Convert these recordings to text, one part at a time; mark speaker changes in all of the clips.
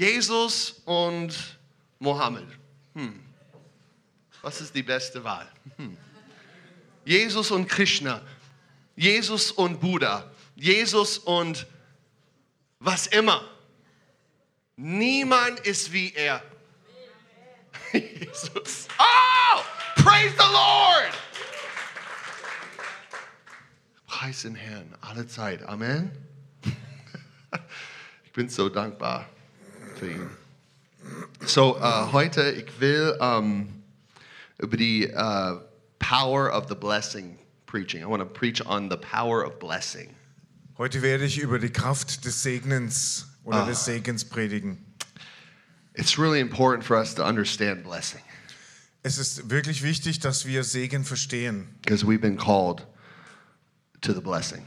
Speaker 1: Jesus und Mohammed. Hm. Was ist die beste Wahl? Hm. Jesus und Krishna. Jesus und Buddha. Jesus und was immer. Niemand ist wie er. Jesus. Oh, praise the Lord. Preis den Herrn alle Zeit. Amen. Ich bin so dankbar ihn. So, äh, heute, ich will ähm, über die äh, Power of the Blessing preaching. I want to preach on the power of blessing.
Speaker 2: Heute werde ich über die Kraft des Segnens oder
Speaker 1: Ah.
Speaker 2: des Segens predigen.
Speaker 1: It's really important for us to understand blessing
Speaker 2: Es ist wirklich wichtig, dass wir Segen verstehen,
Speaker 1: because we've been called to the blessing.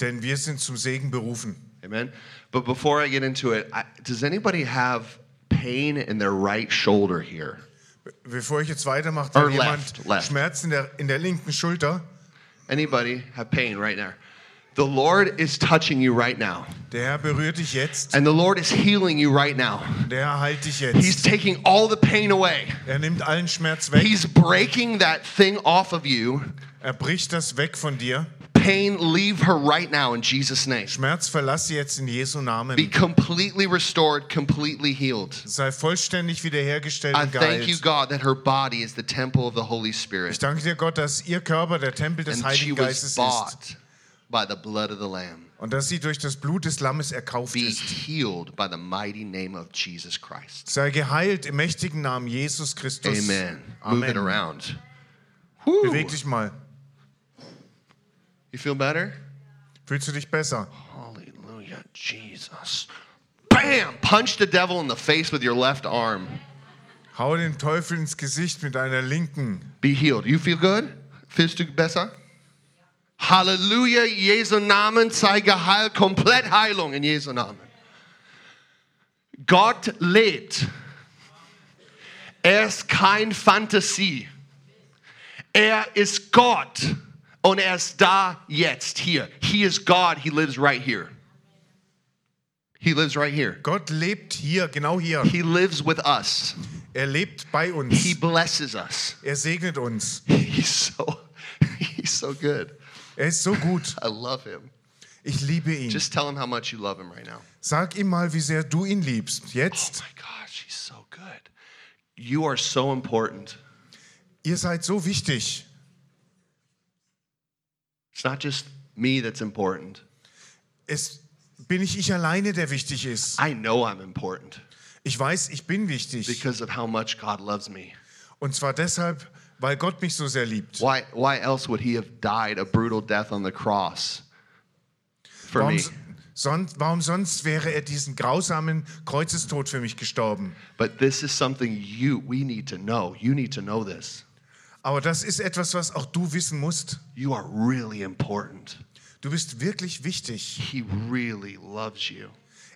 Speaker 2: denn wir sind zum Segen berufen.
Speaker 1: Amen. But before I get into it, I, does anybody have pain in their right shoulder here?
Speaker 2: Be- Bevor ich jetzt weitermache,
Speaker 1: Or
Speaker 2: hat jemand
Speaker 1: left, left.
Speaker 2: Schmerzen in der, in der linken Schulter.
Speaker 1: Anybody have pain right now? The Lord is touching you right now.
Speaker 2: Der Herr berührt dich jetzt.
Speaker 1: And the Lord is healing you right now.
Speaker 2: Der Herr heilt dich jetzt.
Speaker 1: He's taking all the pain away.
Speaker 2: Er nimmt allen Schmerz weg.
Speaker 1: He's breaking that thing off of you.
Speaker 2: Er bricht das weg von dir.
Speaker 1: Pain, leave her right now in Jesus' name.
Speaker 2: Schmerz verlass sie jetzt in Jesu
Speaker 1: Be
Speaker 2: Namen.
Speaker 1: completely restored, completely healed.
Speaker 2: Sei vollständig wiederhergestellt
Speaker 1: I
Speaker 2: und
Speaker 1: thank you,
Speaker 2: geheilt.
Speaker 1: God, that her body is the temple of the Holy Spirit.
Speaker 2: Ich danke dir, Gott, dass ihr Körper der Tempel des
Speaker 1: And
Speaker 2: Heiligen Geistes ist
Speaker 1: bought by the blood of the Lamb.
Speaker 2: und dass sie durch das Blut des Lammes erkauft
Speaker 1: Be
Speaker 2: ist.
Speaker 1: healed by the mighty name of Jesus Christ.
Speaker 2: Sei geheilt im mächtigen Namen Jesus Christus.
Speaker 1: Amen. Move it
Speaker 2: Amen.
Speaker 1: around.
Speaker 2: Beweg dich mal.
Speaker 1: You feel better?
Speaker 2: Fühlst du dich besser?
Speaker 1: Hallelujah, Jesus. Bam! Punch the devil in the face with your left arm.
Speaker 2: Hau den Teufel ins Gesicht mit deiner linken.
Speaker 1: Be healed. You feel good? Fühlst du besser? Halleluja, Jesu Namen sei geheilt, komplett Heilung in Jesu Namen. Gott lebt. Er ist kein Fantasie. Er ist Gott und er ist da jetzt hier. He is God. He lives right here. He lives right here.
Speaker 2: Gott lebt hier, genau hier.
Speaker 1: He lives with us.
Speaker 2: Er lebt bei uns.
Speaker 1: He blesses us.
Speaker 2: Er segnet uns.
Speaker 1: He's so he's so good.
Speaker 2: Er ist so gut.
Speaker 1: I love him.
Speaker 2: Ich liebe ihn.
Speaker 1: Just tell him how much you love him right now.
Speaker 2: Sag ihm mal, wie sehr du ihn liebst. Jetzt.
Speaker 1: Oh my gosh, he's so good. You are so important.
Speaker 2: Ihr seid so wichtig.
Speaker 1: It's not just me that's important.
Speaker 2: Es bin nicht ich alleine, der wichtig ist.
Speaker 1: I know I'm important
Speaker 2: Ich weiß, ich bin wichtig.
Speaker 1: because of how much God loves me.
Speaker 2: Und zwar deshalb, weil Gott mich so sehr liebt.
Speaker 1: Why why else would he have died a brutal death on the cross for
Speaker 2: Warum,
Speaker 1: me?
Speaker 2: sonst, warum sonst wäre er diesen grausamen Kreuzestod für mich gestorben?
Speaker 1: But this is something you we need to know. You need to know this.
Speaker 2: Aber das ist etwas, was auch du wissen musst.
Speaker 1: You are really important.
Speaker 2: Du bist wirklich wichtig.
Speaker 1: He really loves you.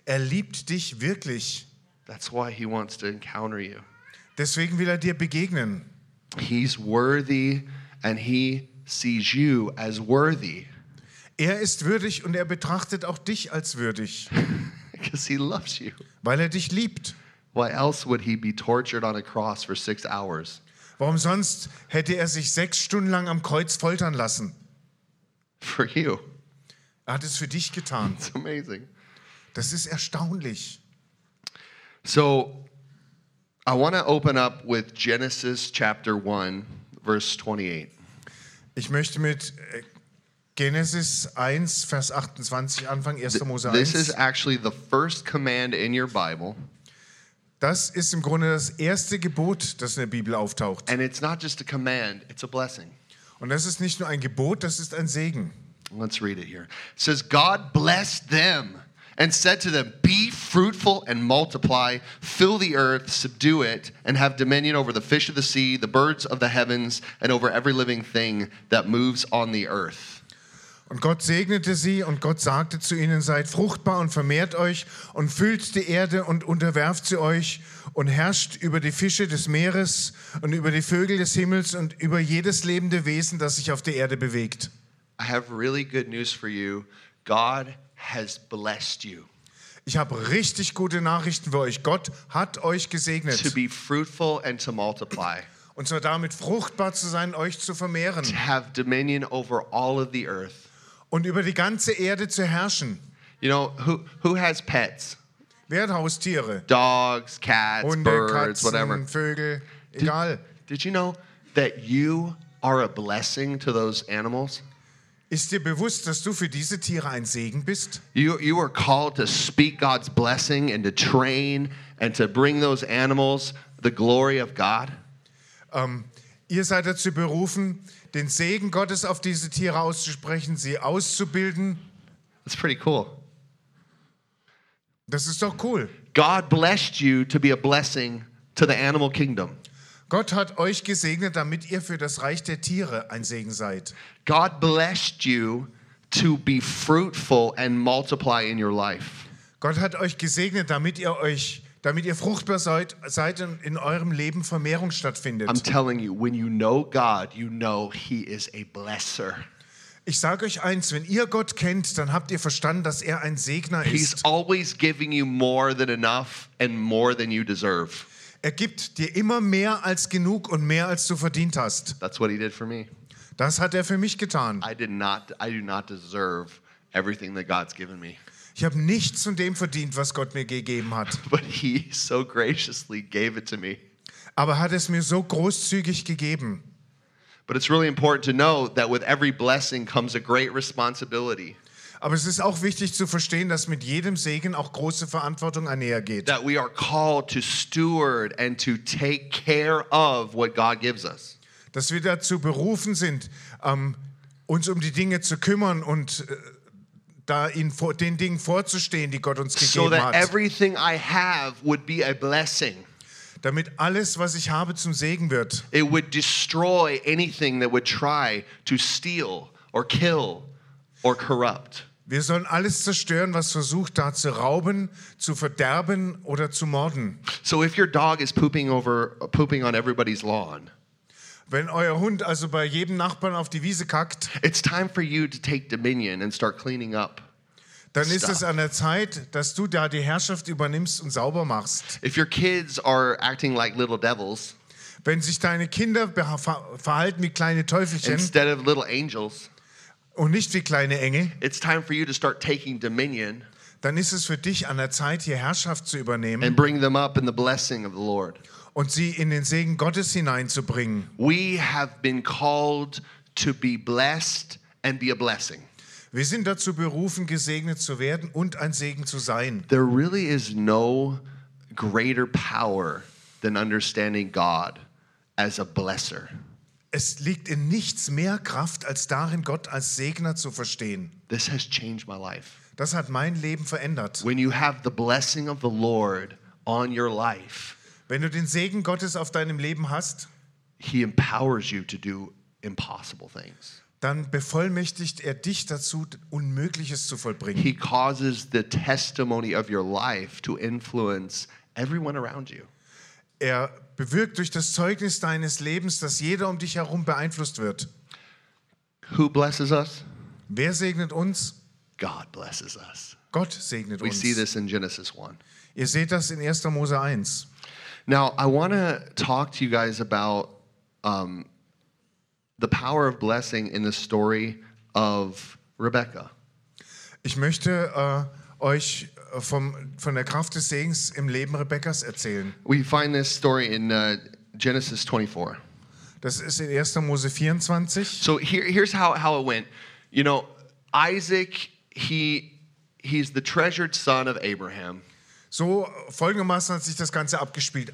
Speaker 2: Er liebt dich wirklich.
Speaker 1: That's why he wants to encounter you.
Speaker 2: Deswegen will er dir begegnen.
Speaker 1: He's worthy and he sees you as worthy
Speaker 2: Er ist würdig und er betrachtet auch dich als würdig,
Speaker 1: because he loves you.
Speaker 2: weil er dich liebt.
Speaker 1: Why else would he be tortured on a cross for six hours?
Speaker 2: Warum sonst hätte er sich sechs Stunden lang am Kreuz foltern lassen?
Speaker 1: For you.
Speaker 2: Er hat es für dich getan.
Speaker 1: It's amazing.
Speaker 2: Das ist erstaunlich.
Speaker 1: So I want to open up with Genesis chapter 1, verse 28.
Speaker 2: Ich möchte mit äh, Genesis 1, Vers 28 anfangen, 1. Mose
Speaker 1: This is
Speaker 2: 1.
Speaker 1: actually the first command in your Bible,
Speaker 2: Das ist im Grunde das erste Gebot, das in der Bibel auftaucht.
Speaker 1: and it's not just a command, it's a blessing.
Speaker 2: Und das ist nicht nur ein Gebot, das ist ein Segen.
Speaker 1: Let's read it here. It says, God blessed them and said to them, Be fruitful and multiply, fill the earth, subdue it, and have dominion over the fish of the sea, the birds of the heavens, and over every living thing that moves on the earth.
Speaker 2: Und Gott segnete sie und Gott sagte zu ihnen, seid fruchtbar und vermehrt euch und füllt die Erde und unterwerft sie euch und herrscht über die Fische des Meeres und über die Vögel des Himmels und über jedes lebende Wesen, das sich auf der Erde bewegt.
Speaker 1: I have really good news for you. God has blessed you.
Speaker 2: Ich habe richtig gute Nachrichten für euch. Gott hat euch
Speaker 1: to
Speaker 2: gesegnet.
Speaker 1: be fruitful and to multiply,
Speaker 2: Und zwar damit fruchtbar zu sein, euch zu vermehren
Speaker 1: to have dominion over all of the earth.
Speaker 2: Und über die ganze Erde zu herrschen.
Speaker 1: You know, who, who has pets?
Speaker 2: Wer hat Haustiere?
Speaker 1: Dogs, cats,
Speaker 2: Hunde,
Speaker 1: birds, whatever.
Speaker 2: Katzen, Vögel, egal.
Speaker 1: Did you know that you are a blessing to those animals?
Speaker 2: Ist dir bewusst, dass du für diese Tiere ein Segen bist?
Speaker 1: You, you are called to speak God's blessing and to train and to bring those animals the glory of God.
Speaker 2: Ähm, ihr seid dazu berufen, den Segen Gottes auf diese Tiere auszusprechen, sie auszubilden.
Speaker 1: That's pretty cool.
Speaker 2: Das ist doch cool.
Speaker 1: God blessed you to be a blessing to the animal kingdom.
Speaker 2: Gott hat euch gesegnet, damit ihr für das Reich der Tiere ein Segen seid.
Speaker 1: God blessed you to be fruitful and multiply in your life.
Speaker 2: Gott hat euch gesegnet, damit ihr euch, damit ihr fruchtbar seid, seid und in eurem Leben Vermehrung stattfindet.
Speaker 1: I'm telling you, when you know God, you know He is a blesser.
Speaker 2: Ich sage euch eins, wenn ihr Gott kennt, dann habt ihr verstanden, dass er ein Segner
Speaker 1: He's
Speaker 2: ist.
Speaker 1: always giving you more than enough and more than you deserve.
Speaker 2: Er gibt dir immer mehr als genug und mehr als du verdient hast.
Speaker 1: That's what He did for me.
Speaker 2: Das hat er für mich getan.
Speaker 1: I did not. I do not deserve everything that God's given me,
Speaker 2: Ich habe nichts von dem verdient, was Gott mir gegeben hat.
Speaker 1: but He so graciously gave it to me.
Speaker 2: Aber hat es mir so großzügig gegeben.
Speaker 1: But it's really important to know that with every blessing comes a great responsibility.
Speaker 2: Aber es ist auch wichtig zu verstehen, dass mit jedem Segen auch große Verantwortung einhergeht.
Speaker 1: That we are called to steward and to take care of what God gives us.
Speaker 2: Dass wir dazu berufen sind, ähm, uns um die Dinge zu kümmern und äh, da in, vor, den Dingen vorzustehen, die Gott uns
Speaker 1: So
Speaker 2: gegeben
Speaker 1: that
Speaker 2: hat.
Speaker 1: everything I have would be a blessing.
Speaker 2: Damit alles, was ich habe, zum Segen wird.
Speaker 1: It would destroy anything that would try to steal or kill or corrupt.
Speaker 2: Wir sollen alles zerstören, was versucht, da zu rauben, zu verderben oder zu morden.
Speaker 1: So if your dog is pooping over pooping on everybody's lawn,
Speaker 2: Wenn euer Hund also bei jedem Nachbarn auf die Wiese kackt,
Speaker 1: it's time for you to take dominion and start cleaning up.
Speaker 2: dann ist es an der Zeit, dass du da die Herrschaft übernimmst und sauber machst.
Speaker 1: If your kids are acting like little devils
Speaker 2: Wenn sich deine Kinder verhalten wie kleine Teufelchen
Speaker 1: instead of little angels,
Speaker 2: und nicht wie kleine Engel,
Speaker 1: it's time for you to start taking dominion
Speaker 2: dann ist es für dich an der Zeit, hier Herrschaft zu übernehmen
Speaker 1: and bring them up in the blessing of the Lord.
Speaker 2: und sie in den Segen Gottes hineinzubringen.
Speaker 1: We have been called to be blessed and be a blessing.
Speaker 2: Wir sind dazu berufen, gesegnet zu werden und ein Segen zu sein.
Speaker 1: There really is no greater power than understanding God as a blesser.
Speaker 2: Es liegt in nichts mehr Kraft, als darin, Gott als Segner zu verstehen.
Speaker 1: This has changed my life.
Speaker 2: Das hat mein Leben verändert.
Speaker 1: When you have the blessing of the Lord on your life,
Speaker 2: Wenn du den Segen Gottes auf deinem Leben hast,
Speaker 1: He empowers you to do impossible things.
Speaker 2: dann bevollmächtigt er dich dazu, Unmögliches zu vollbringen.
Speaker 1: He causes the testimony of your life to influence everyone around you.
Speaker 2: Er bewirkt durch das Zeugnis deines Lebens, dass jeder um dich herum beeinflusst wird.
Speaker 1: Who blesses us?
Speaker 2: Wer segnet uns?
Speaker 1: God blesses us.
Speaker 2: Gott segnet
Speaker 1: We
Speaker 2: uns.
Speaker 1: see this in Genesis 1.
Speaker 2: Ihr seht das in 1. Mose 1.
Speaker 1: Now, I want to talk to you guys about um, the power of blessing in the story of Rebecca.
Speaker 2: Ich möchte äh, euch äh, vom, von der Kraft des Segens im Leben Rebekkas erzählen.
Speaker 1: We find this story in uh, Genesis 24.
Speaker 2: Das ist in 1. Mose 24.
Speaker 1: So here, here's how, how it went. You know, Isaac, he, he's the treasured son of Abraham.
Speaker 2: So folgendermaßen hat sich das Ganze abgespielt.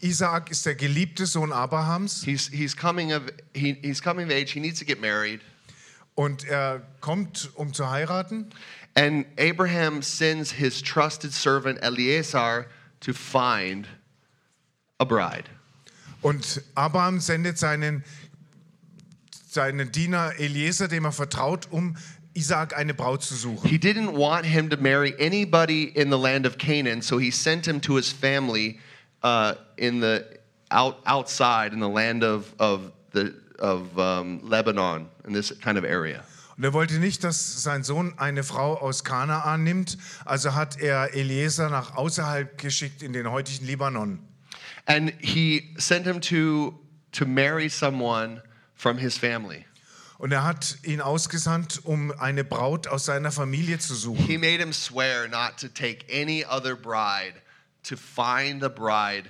Speaker 2: Isaak ist der geliebte Sohn Abrahams
Speaker 1: He's, he's, coming of, he, he's coming of age. He needs to get married.
Speaker 2: und er kommt, um zu heiraten.
Speaker 1: And Abraham sends his trusted servant Eleazar to find a bride.
Speaker 2: Und Abraham sendet seinen, seinen Diener Eliezer, dem er vertraut, um Isaak eine Braut zu suchen.
Speaker 1: He didn't want him to marry anybody in the land of Canaan, so he sent him to his family uh, in the out, outside in the land of, of, the, of um, Lebanon, in this kind of area.
Speaker 2: Und er wollte nicht, dass sein Sohn eine Frau aus Kanaan nimmt, also hat er Eliezer nach außerhalb geschickt in den heutigen Libanon.
Speaker 1: And he sent him to, to marry someone from his family.
Speaker 2: Und er hat ihn ausgesandt, um eine Braut aus seiner Familie zu suchen.
Speaker 1: He made him swear not to take any other bride, to find a bride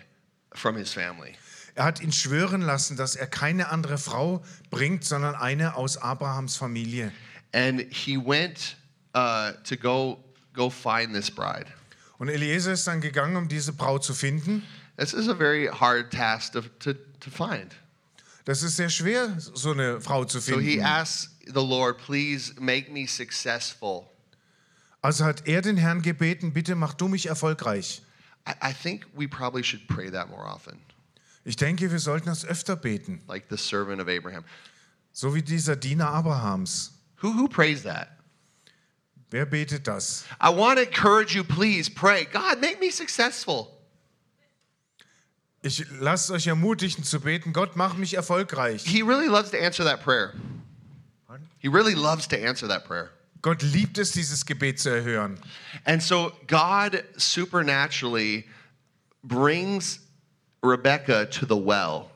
Speaker 1: from his family.
Speaker 2: Er hat ihn schwören lassen, dass er keine andere Frau bringt, sondern eine aus Abrahams Familie.
Speaker 1: And he went uh, to go, go find this bride.
Speaker 2: Und Eliezer ist dann gegangen, um diese Braut zu finden.
Speaker 1: This is a very hard task to, to, to find.
Speaker 2: Das ist sehr schwer, so eine Frau zu
Speaker 1: So he
Speaker 2: finden.
Speaker 1: asks the Lord, please make me successful.
Speaker 2: Also hat er den Herrn gebeten, bitte mach du mich erfolgreich.
Speaker 1: I, I think we probably should pray that more often,
Speaker 2: Ich denke, wir sollten das öfter beten,
Speaker 1: like the servant of Abraham.
Speaker 2: so wie dieser Diener Abrahams.
Speaker 1: Who, who prays that?
Speaker 2: Wer betet das?
Speaker 1: I want to encourage you, please pray. God, make me successful.
Speaker 2: Ich lasst euch ermutigen zu beten, Gott, mach mich erfolgreich.
Speaker 1: He really loves to answer that prayer.
Speaker 2: Pardon?
Speaker 1: He really loves to answer that prayer.
Speaker 2: Gott liebt es, dieses Gebet zu erhören.
Speaker 1: And so God supernaturally brings Rebecca to the well.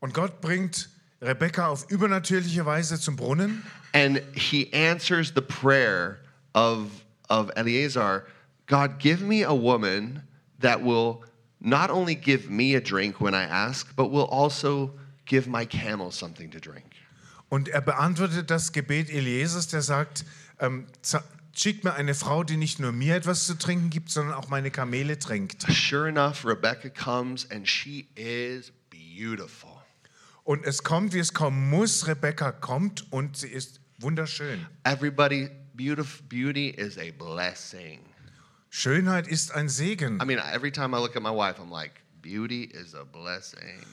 Speaker 2: Und Gott bringt Rebekka auf übernatürliche Weise zum Brunnen
Speaker 1: And he answers the prayer of, of Eleazar God, give me a woman that will not only give me a drink when I ask, but will also give my camel something to drink.
Speaker 2: und er beantwortet das Gebet Eliesers, der sagt, ähm, schickt mir eine Frau, die nicht nur mir etwas zu trinken gibt, sondern auch meine Kamele tränkt.
Speaker 1: Sure enough, Rebecca comes and she is beautiful.
Speaker 2: Und es kommt, wie es kommen muss. Rebekka kommt und sie ist wunderschön.
Speaker 1: Everybody, beauty is a blessing.
Speaker 2: Schönheit ist ein Segen.
Speaker 1: I mean, every time I look at my wife, I'm like, beauty is a blessing.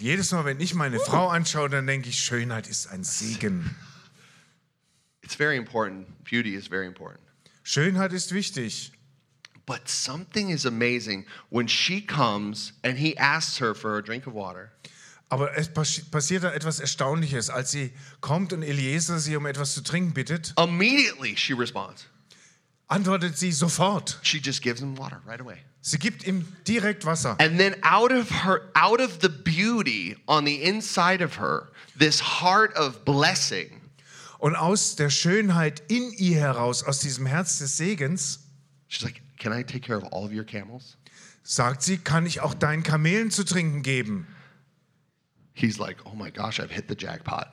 Speaker 2: Jedes Mal, wenn ich meine Frau anschaue, dann denke ich, Schönheit ist ein Segen.
Speaker 1: It's very important. Beauty is very important.
Speaker 2: Schönheit ist wichtig.
Speaker 1: But something is amazing when she comes and he asks her for a drink of water.
Speaker 2: Aber es passi- passiert da etwas Erstaunliches. Als sie kommt und Eliezer sie um etwas zu trinken bittet,
Speaker 1: Immediately she responds.
Speaker 2: Antwortet sie sofort.
Speaker 1: She just gives him water right away.
Speaker 2: Sie gibt ihm direkt Wasser.
Speaker 1: And then out of her out of the beauty on the inside of her, this heart of blessing,
Speaker 2: Und aus der Schönheit in ihr heraus, aus diesem Herz des Segens,
Speaker 1: she's like, "Can I take care of all of your camels?"
Speaker 2: sagt sie, kann ich auch deinen Kamelen zu trinken geben.
Speaker 1: He's like, "Oh my gosh, I've hit the jackpot."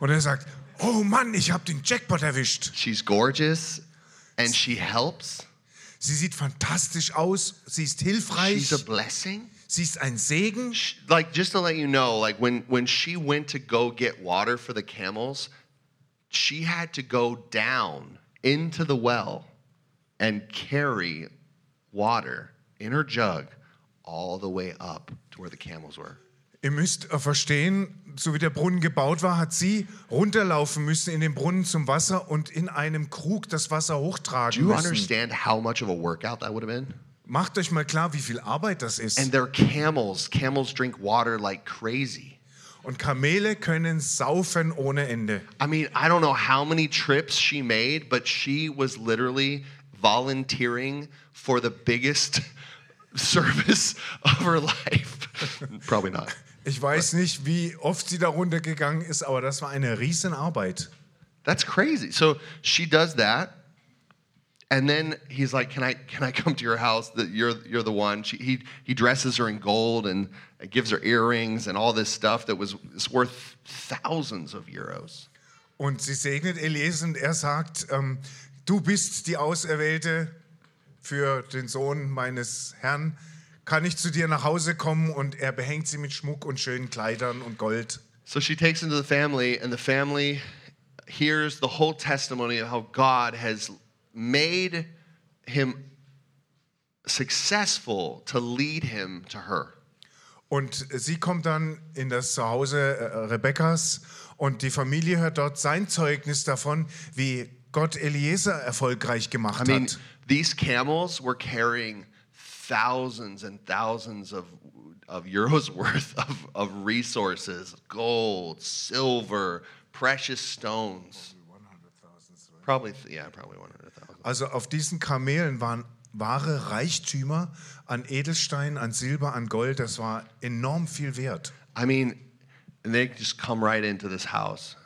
Speaker 2: Und er sagt, oh Mann, ich habe den Jackpot erwischt.
Speaker 1: She's gorgeous and she helps.
Speaker 2: Sie sieht fantastisch aus, sie ist hilfreich,
Speaker 1: She's a blessing.
Speaker 2: sie ist ein Segen.
Speaker 1: Sh- Like just to let you know, like when when she went to go get water for the camels, she had to go down into the well and carry water in her jug all the way up to where the camels were.
Speaker 2: Ihr müsst verstehen, so wie der Brunnen gebaut war, hat sie runterlaufen müssen in den Brunnen zum Wasser und in einem Krug das Wasser
Speaker 1: Do
Speaker 2: hochtragen
Speaker 1: you
Speaker 2: müssen.
Speaker 1: understand how much of a workout that would have been?
Speaker 2: Macht euch mal klar, wie viel Arbeit das ist.
Speaker 1: And they're camels. Camels drink water like crazy.
Speaker 2: Und Kamele können saufen ohne Ende.
Speaker 1: I mean, I don't know how many trips she made, but she was literally volunteering for the biggest service of her life. Probably not.
Speaker 2: Ich weiß nicht, wie oft sie da runtergegangen ist, aber das war eine Riesenarbeit.
Speaker 1: That's crazy. So she does that. And then he's like, "Can I can I come to your house? That you're you're the one." She, he he dresses her in gold and gives her earrings and all this stuff that was worth thousands of euros.
Speaker 2: Und sie segnet Eliezer und er sagt, ähm, du bist die Auserwählte für den Sohn meines Herrn. Kann ich zu dir nach Hause kommen? Und er behängt sie mit Schmuck und schönen Kleidern und Gold.
Speaker 1: So she takes him to the family, and the family hears the whole testimony of how God has made him successful to lead him to her.
Speaker 2: Und sie kommt dann in das Zuhause äh, Rebekkas und die Familie hört dort sein Zeugnis davon, wie Gott Eliezer erfolgreich gemacht
Speaker 1: I mean,
Speaker 2: hat.
Speaker 1: these camels were carrying thousands and thousands of, of euros worth of, of resources gold, silver, precious stones. Probably, yeah, probably 100,000.
Speaker 2: Also auf diesen Kamelen waren wahre Reichtümer an Edelsteinen, an Silber, an Gold. Das war enorm viel wert.
Speaker 1: I mean, and they just come right into this house.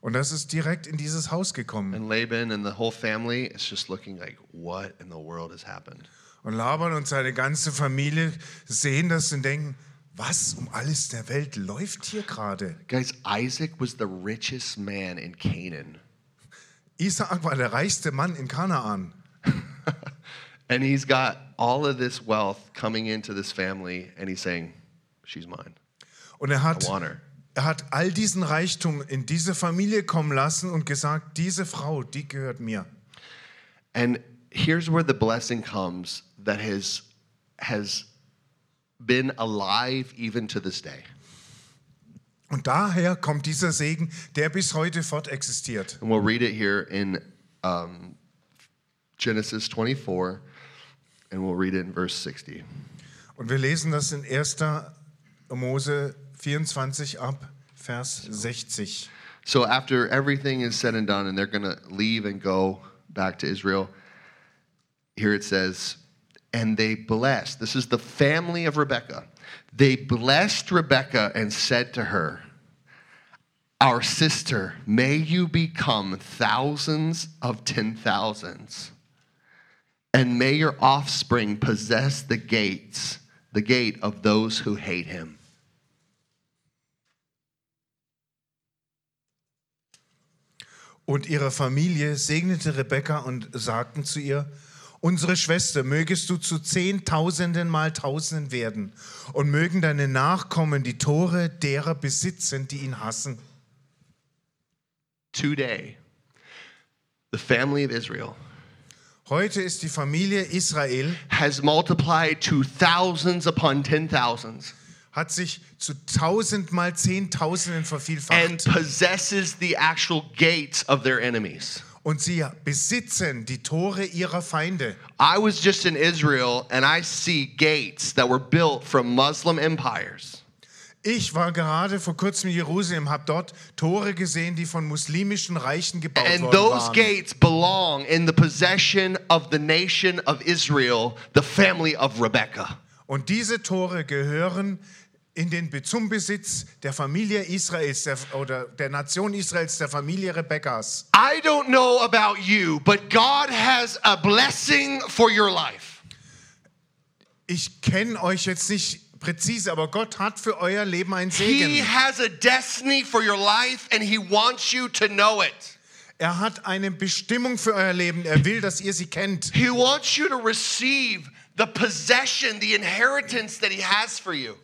Speaker 2: Und das ist direkt in dieses Haus gekommen.
Speaker 1: And Laban and the whole family is just looking like, what in the world has happened?
Speaker 2: Und Laban und seine ganze Familie sehen das und denken, was um alles der Welt läuft hier gerade?
Speaker 1: Guys, Isaac was the richest man in Canaan.
Speaker 2: Isaak war der reichste Mann in Kanaan.
Speaker 1: And he's got all of this wealth coming into this family, and he's saying, She's mine.
Speaker 2: Und er hat, er hat all diesen Reichtum in diese Familie kommen lassen und gesagt, diese Frau, die gehört mir.
Speaker 1: And here's where the blessing comes that has, has been alive even to this day.
Speaker 2: Und daher kommt dieser Segen, der bis heute fortexistiert.
Speaker 1: And we'll read it here in um, Genesis 24, and we'll read it in verse 60.
Speaker 2: Und wir lesen das in 1. Mose 24 ab, Vers 60.
Speaker 1: So after everything is said and done, and they're going to leave and go back to Israel, here it says, and they blessed. This is the family of Rebekah. They blessed Rebekah and said to her, Our sister, may you become thousands of ten thousands, and may your offspring possess the gates, the gate of those who hate him.
Speaker 2: Und ihre Familie segnete Rebekka und sagten zu ihr, unsere Schwester, mögest du zu Zehntausenden mal Tausenden werden und mögen deine Nachkommen die Tore derer besitzen, die ihn hassen.
Speaker 1: Today, the family of Israel
Speaker 2: Heute ist die Familie Israel,
Speaker 1: has multiplied to thousands upon ten thousands
Speaker 2: hat sich zu tausendmal Zehntausenden
Speaker 1: and
Speaker 2: vervielfacht
Speaker 1: possesses the actual gates of their enemies.
Speaker 2: Und sie besitzen die Tore ihrer Feinde.
Speaker 1: I was just in Israel and I see gates that were built from Muslim empires.
Speaker 2: Ich war gerade vor kurzem in Jerusalem, habe dort Tore gesehen, die von muslimischen Reichen gebaut
Speaker 1: And
Speaker 2: worden
Speaker 1: those
Speaker 2: waren.
Speaker 1: gates belong in the possession of the nation of Israel, the family of Rebekah.
Speaker 2: Und diese Tore gehören in den, zum Besitz der Familie Israels der, oder der Nation Israels, der Familie Rebekkas.
Speaker 1: I don't know about you, but God has a blessing for your life.
Speaker 2: Ich kenne euch jetzt nicht präzise, aber Gott hat für euer Leben einen Segen.
Speaker 1: He has a destiny for your life and he wants you to know it.
Speaker 2: Er hat eine Bestimmung für euer Leben. Er will, dass ihr sie kennt.
Speaker 1: He wants you to receive the possession, the inheritance that he has for you.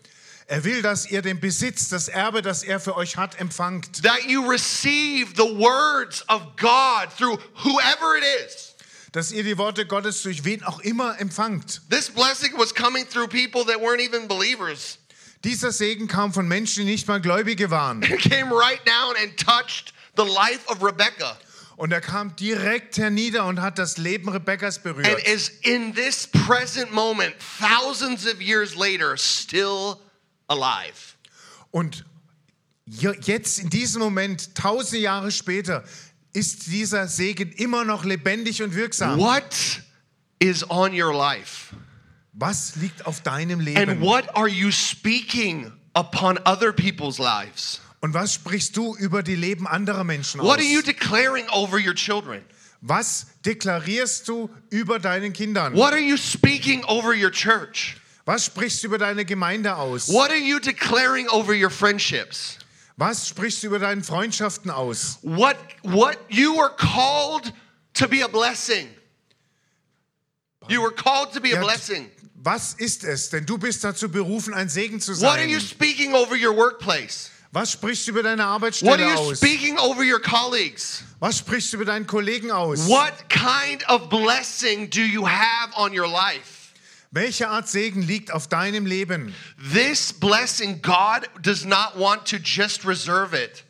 Speaker 2: Er will, dass ihr den Besitz, das Erbe, das er für euch hat, empfangt.
Speaker 1: That you receive the words of God through whoever it is.
Speaker 2: Dass ihr die Worte Gottes durch wen auch immer empfangt.
Speaker 1: This blessing was coming through people that weren't even believers.
Speaker 2: Dieser Segen kam von Menschen, die nicht mal Gläubige waren.
Speaker 1: It came right down and touched the life of Rebecca
Speaker 2: Und er kam direkt hernieder und hat das Leben Rebekkas
Speaker 1: and
Speaker 2: berührt.
Speaker 1: is in this present moment, thousands of years later, still alive.
Speaker 2: Und je- jetzt in diesem Moment, tausende Jahre später, ist dieser Segen immer noch lebendig und wirksam.
Speaker 1: What is on your life?
Speaker 2: Was liegt auf deinem
Speaker 1: And
Speaker 2: Leben?
Speaker 1: what are you speaking upon other people's lives?
Speaker 2: Und was sprichst du über die Leben anderer Menschen
Speaker 1: What
Speaker 2: aus?
Speaker 1: are you declaring over your children?
Speaker 2: Was deklarierst du über deinen Kindern?
Speaker 1: What are you speaking over your church?
Speaker 2: Was sprichst du über deine Gemeinde aus?
Speaker 1: What are you declaring over your friendships?
Speaker 2: Was sprichst du über deine Freundschaften aus?
Speaker 1: What what you are called to be a blessing. You were called to be a blessing.
Speaker 2: Was ist es? Denn du bist dazu berufen, ein Segen zu
Speaker 1: What are you
Speaker 2: sein.
Speaker 1: speaking over your workplace?
Speaker 2: Was sprichst du über deine
Speaker 1: What are
Speaker 2: Arbeitsstelle
Speaker 1: you
Speaker 2: aus?
Speaker 1: speaking over your colleagues?
Speaker 2: Was sprichst du über deinen Kollegen aus?
Speaker 1: What kind of blessing do you have on your life?
Speaker 2: Welche Art Segen liegt auf deinem Leben?
Speaker 1: This blessing, God does not want to just reserve it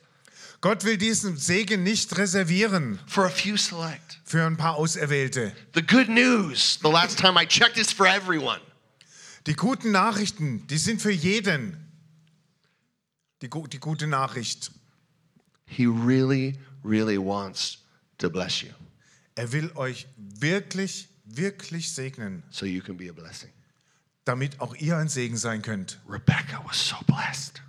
Speaker 2: Gott will diesen Segen nicht reservieren
Speaker 1: for a few select.
Speaker 2: für ein paar Auserwählte.
Speaker 1: The good news, the last time I checked, is for everyone.
Speaker 2: Die guten Nachrichten, die sind für jeden. Die, gu- die gute Nachricht.
Speaker 1: He really, really wants to bless you
Speaker 2: Er will euch wirklich, wirklich segnen,
Speaker 1: so you can be a blessing.
Speaker 2: damit auch ihr ein Segen sein könnt.
Speaker 1: Rebecca was so blessed.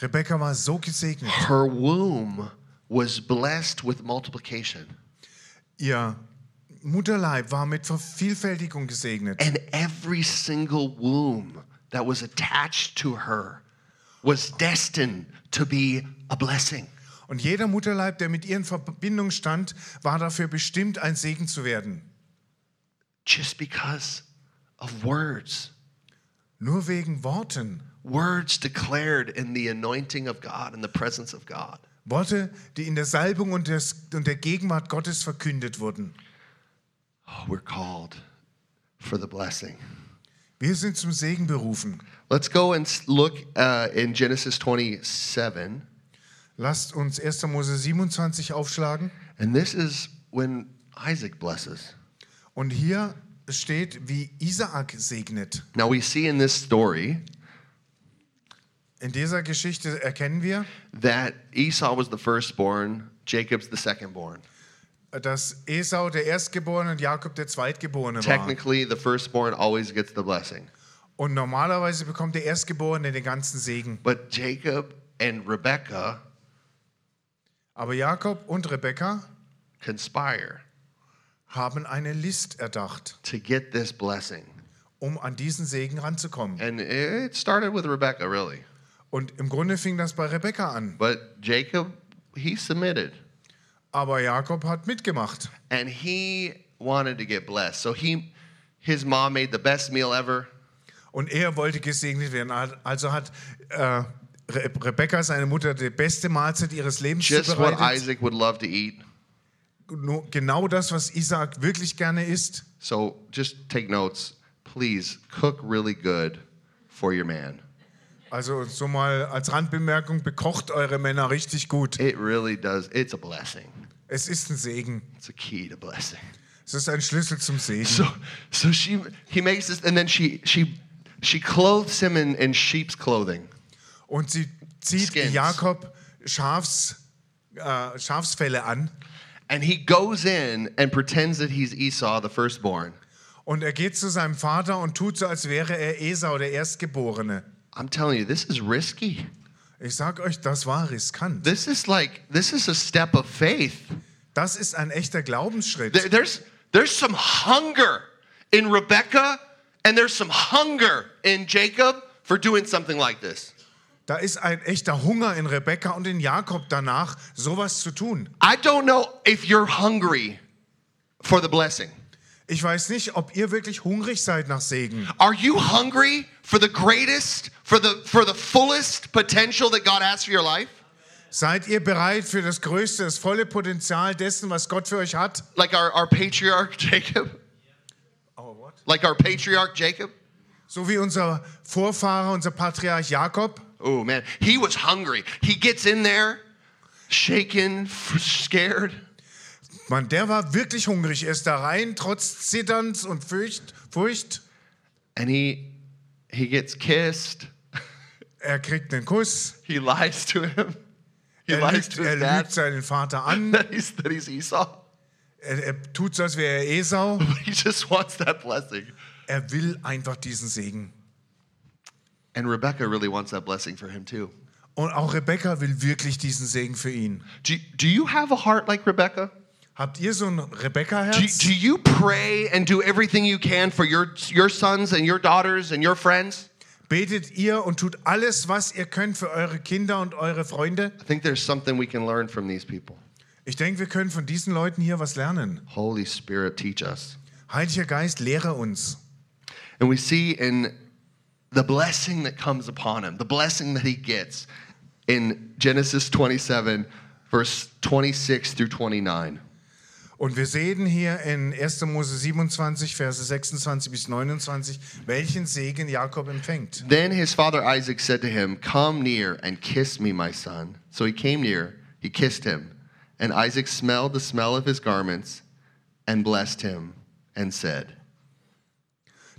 Speaker 2: Rebekka war so gesegnet.
Speaker 1: Her womb was blessed with multiplication.
Speaker 2: Ihr Mutterleib war mit Vervielfältigung gesegnet.
Speaker 1: And every single womb that was attached to her was destined to be a blessing.
Speaker 2: Und jeder Mutterleib, der mit ihr in Verbindung stand, war dafür bestimmt, ein Segen zu werden.
Speaker 1: Just because of words.
Speaker 2: Nur wegen Worten.
Speaker 1: Words declared in the anointing of God, in the presence of God.
Speaker 2: Worte, die in der Salbung und, des, und der Gegenwart Gottes verkündet wurden.
Speaker 1: Oh, we're called for the blessing.
Speaker 2: Wir sind zum Segen berufen.
Speaker 1: Let's go and look uh, in Genesis 27.
Speaker 2: Lasst uns 1. Mose 27 aufschlagen.
Speaker 1: And this is when Isaac blesses.
Speaker 2: Und hier steht, wie Isaak segnet.
Speaker 1: Now we see in this story
Speaker 2: In dieser Geschichte erkennen wir,
Speaker 1: that Esau was the firstborn, Jacob's the secondborn.
Speaker 2: dass Esau der Erstgeborene und Jakob der Zweitgeborene war.
Speaker 1: Technically, the firstborn always gets the blessing.
Speaker 2: Und normalerweise bekommt der Erstgeborene den ganzen Segen.
Speaker 1: But Jacob and Rebekah
Speaker 2: Aber Jakob und Rebekka
Speaker 1: conspire
Speaker 2: haben eine List erdacht,
Speaker 1: to get this blessing.
Speaker 2: um an diesen Segen ranzukommen.
Speaker 1: And it started with Rebekah, really.
Speaker 2: Und im Grunde fing das bei Rebekka an.
Speaker 1: But Jacob, he submitted
Speaker 2: Aber Jakob hat mitgemacht.
Speaker 1: and he wanted to get blessed. So he, his mom made the best meal ever.
Speaker 2: Und er wollte gesegnet werden. Also hat äh, Re Rebekka, seine Mutter, die beste Mahlzeit ihres Lebens
Speaker 1: Just what
Speaker 2: zubereitet.
Speaker 1: Isaac would love to eat.
Speaker 2: Genau das, was Isaac wirklich gerne isst.
Speaker 1: So just take notes. Please cook really good for your man.
Speaker 2: Also so mal als Randbemerkung, bekocht eure Männer richtig gut.
Speaker 1: It really does. It's a blessing.
Speaker 2: Es ist ein Segen.
Speaker 1: It's a key to blessing.
Speaker 2: Es ist ein Schlüssel zum Segen.
Speaker 1: So, so she he makes this, and then she she she clothes him in, in sheep's clothing.
Speaker 2: Und sie zieht
Speaker 1: Skins.
Speaker 2: Jakob Schafs, äh, Schafsfelle an.
Speaker 1: And he goes in and pretends that he's Esau, the firstborn.
Speaker 2: Und er geht zu seinem Vater und tut so, als wäre er Esau, der Erstgeborene.
Speaker 1: I'm telling you, this is risky.
Speaker 2: Ich sag euch, das war riskant.
Speaker 1: This is like this is a step of faith.
Speaker 2: Das ist ein echter Glaubensschritt.
Speaker 1: There- There's there's some hunger in Rebecca, and there's some hunger in Jacob for doing something like this.
Speaker 2: Da ist ein echter Hunger in Rebekka und in Jakob danach, sowas zu tun.
Speaker 1: I don't know if you're hungry for the blessing.
Speaker 2: Ich weiß nicht, ob ihr wirklich hungrig seid nach Segen.
Speaker 1: Are you hungry for the greatest, for the for the fullest potential that God has for your life?
Speaker 2: Seid ihr bereit für das größte, das volle Potenzial dessen, was Gott für euch hat?
Speaker 1: Like our, our patriarch Jacob? Like our patriarch Jacob?
Speaker 2: So wie unser Vorfahrer, unser Patriarch Jakob.
Speaker 1: Oh man, he was hungry. He gets in there, shaken, scared,
Speaker 2: Mann, der war wirklich hungrig. Er ist da rein, trotz Zitterns und Furcht. Furcht.
Speaker 1: and he he gets kissed.
Speaker 2: Er kriegt einen Kuss.
Speaker 1: He lies to him. He
Speaker 2: Er
Speaker 1: lies
Speaker 2: lügt,
Speaker 1: to
Speaker 2: er
Speaker 1: dad
Speaker 2: lügt seinen Vater an.
Speaker 1: that he's that he's Esau.
Speaker 2: Er, er tut so, als wäre er Esau.
Speaker 1: He just wants that blessing.
Speaker 2: Er will einfach diesen Segen.
Speaker 1: And Rebecca really wants that blessing for him too.
Speaker 2: Und auch Rebekka will wirklich diesen Segen für ihn.
Speaker 1: Do, do you have a heart like Rebecca?
Speaker 2: Habt ihr so ein
Speaker 1: Do,
Speaker 2: Rebekka-Herz?
Speaker 1: do you pray and do everything you can for your, your sons and your daughters and your friends?
Speaker 2: Betet ihr und tut alles, was ihr könnt für eure Kinder und eure Freunde?
Speaker 1: I think there's something we can learn from these people.
Speaker 2: Ich denke, wir können von diesen Leuten hier was lernen.
Speaker 1: Holy Spirit, teach us.
Speaker 2: Heiliger Geist, lehre uns.
Speaker 1: And we see in the blessing that comes upon him, the blessing that he gets in Genesis 27, verse 26 through 29.
Speaker 2: Und wir sehen hier in 1. Mose 27, Verse 26 bis 29, welchen Segen Jakob empfängt.
Speaker 1: Then his father Isaac said to him, Come near and kiss me, my son. So he came near, he kissed him. And Isaac smelled the smell of his garments and blessed him and said,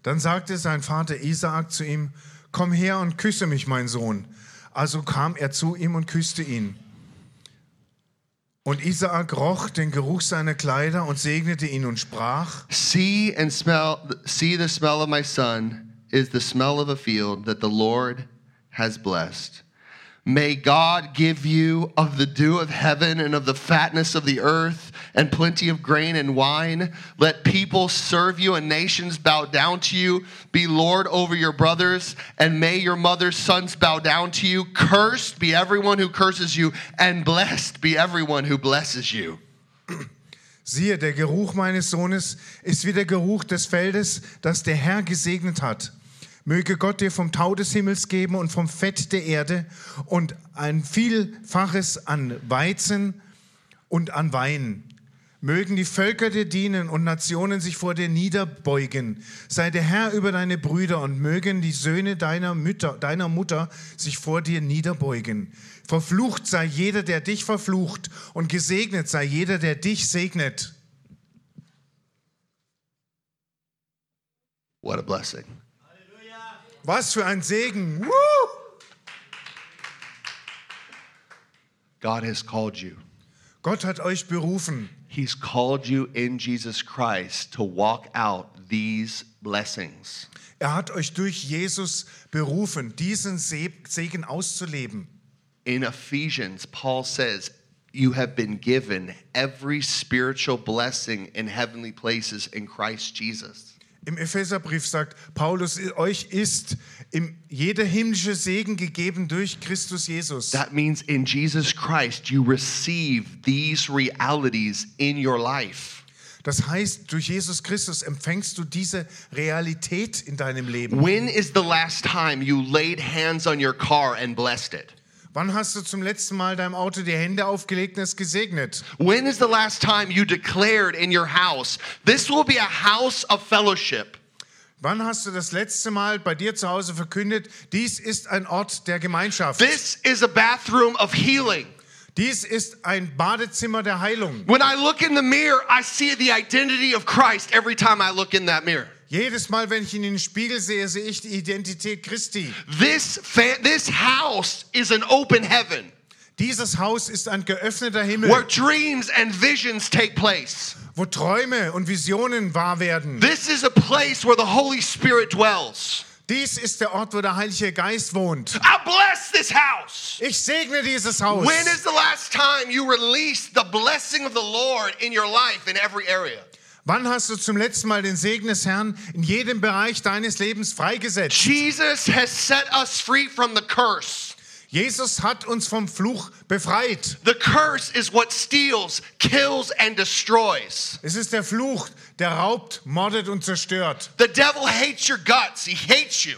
Speaker 2: Dann sagte sein Vater Isaak zu ihm, komm her und küsse mich, mein Sohn. Also kam er zu ihm und küsste ihn. Und Isaak roch den Geruch seiner Kleider und segnete ihn und sprach:
Speaker 1: See and smell, see the smell of my son is the smell of a field that the Lord has blessed. May God give you of the dew of heaven and of the fatness of the earth and plenty of grain and wine. Let people serve you and nations bow down to you. Be Lord over your brothers, and may your mother's sons bow down to you. Cursed be everyone who curses you, and blessed be everyone who blesses you.
Speaker 2: Siehe, der Geruch meines Sohnes ist wie der Geruch des Feldes, das der Herr gesegnet hat. Möge Gott dir vom Tau des Himmels geben und vom Fett der Erde und ein Vielfaches an Weizen und an Wein. Mögen die Völker dir dienen und Nationen sich vor dir niederbeugen. Sei der Herr über deine Brüder und mögen die Söhne deiner, Mütter, deiner Mutter sich vor dir niederbeugen. Verflucht sei jeder, der dich verflucht, und gesegnet sei jeder, der dich segnet.
Speaker 1: What a blessing.
Speaker 2: Was für ein Segen. Woo!
Speaker 1: God has called you.
Speaker 2: Gott hat euch berufen.
Speaker 1: He's called you in Jesus Christ to walk out these blessings.
Speaker 2: Er hat euch durch Jesus berufen, diesen Se- Segen auszuleben.
Speaker 1: In Ephesians, Paul says, You have been given every spiritual blessing in heavenly places in Christ Jesus.
Speaker 2: Im Epheserbrief sagt Paulus, euch ist im, jeder himmlische Segen gegeben durch Christus Jesus.
Speaker 1: That means in Jesus Christ, you receive these realities in your life.
Speaker 2: Das heißt, durch Jesus Christus empfängst du diese Realität in deinem Leben.
Speaker 1: When is the last time you laid hands on your car and blessed it?
Speaker 2: Wann hast du zum letzten Mal deinem Auto die Hände aufgelegt und es gesegnet?
Speaker 1: When is the last time you declared in your house, this will be a house of fellowship?
Speaker 2: Wann hast du das letzte Mal bei dir zu Hause verkündet, dies ist ein Ort der Gemeinschaft?
Speaker 1: This is a bathroom of healing.
Speaker 2: Dies ist ein Badezimmer der Heilung.
Speaker 1: When I look in the mirror, I see the identity of Christ every time I look in that mirror.
Speaker 2: Jedes Mal, wenn ich in den Spiegel sehe, sehe ich die Identität Christi.
Speaker 1: This this house is an open heaven
Speaker 2: Dieses Haus ist ein geöffneter
Speaker 1: where
Speaker 2: Himmel,
Speaker 1: dreams and visions take place.
Speaker 2: wo Träume und Visionen wahr werden.
Speaker 1: This is a place where the Holy Spirit dwells.
Speaker 2: Dies ist der Ort, wo der Heilige Geist wohnt.
Speaker 1: I bless this house.
Speaker 2: Ich segne dieses Haus.
Speaker 1: When is the last time you released the blessing of the Lord in your life in every area?
Speaker 2: Wann hast du zum letzten Mal den Segen des Herrn in jedem Bereich deines Lebens freigesetzt?
Speaker 1: Jesus has set us free from the curse.
Speaker 2: Jesus hat uns vom Fluch befreit.
Speaker 1: The curse is what steals, kills, and destroys.
Speaker 2: Es ist der Fluch, der raubt, mordet und zerstört.
Speaker 1: The devil hates your guts, he hates you.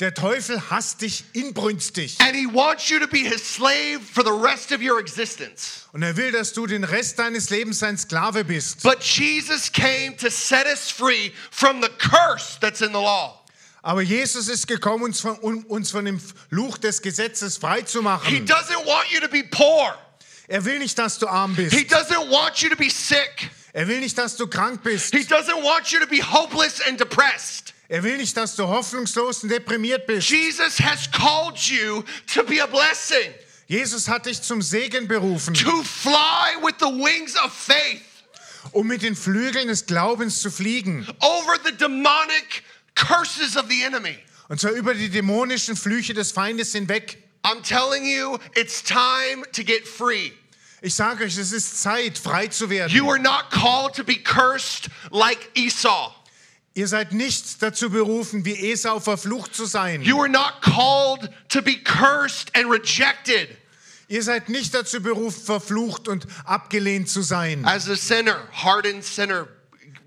Speaker 2: Der Teufel hasst dich inbrünstig.
Speaker 1: And he wants you to be his slave for the rest of your existence.
Speaker 2: Und er will, dass du den Rest deines Lebens sein Sklave bist.
Speaker 1: But Jesus came to set us free from the curse that's in the law.
Speaker 2: Aber Jesus ist gekommen, uns von, um uns von dem Fluch des Gesetzes frei zu
Speaker 1: He doesn't want you to be poor.
Speaker 2: Er will nicht, dass du arm
Speaker 1: He
Speaker 2: bist.
Speaker 1: doesn't want you to be sick.
Speaker 2: Er will nicht, dass du krank bist.
Speaker 1: He doesn't want you to be hopeless and depressed.
Speaker 2: Er will nicht, dass du hoffnungslos und deprimiert bist.
Speaker 1: Jesus has called you to be a blessing,
Speaker 2: Jesus hat dich zum Segen berufen,
Speaker 1: to fly with the wings of faith
Speaker 2: um mit den Flügeln des Glaubens zu fliegen.
Speaker 1: over the demonic curses of the enemy.
Speaker 2: Und zwar über die dämonischen Flüche des Feindes hinweg.
Speaker 1: I'm telling you, it's time to get free.
Speaker 2: Ich sage euch, es ist Zeit, frei zu werden.
Speaker 1: You are not called to be cursed like Esau.
Speaker 2: Ihr seid nicht dazu berufen, wie Esau verflucht zu sein.
Speaker 1: You are not called to be cursed and rejected
Speaker 2: Ihr seid nicht dazu berufen, verflucht und abgelehnt zu sein
Speaker 1: as a sinner, hardened sinner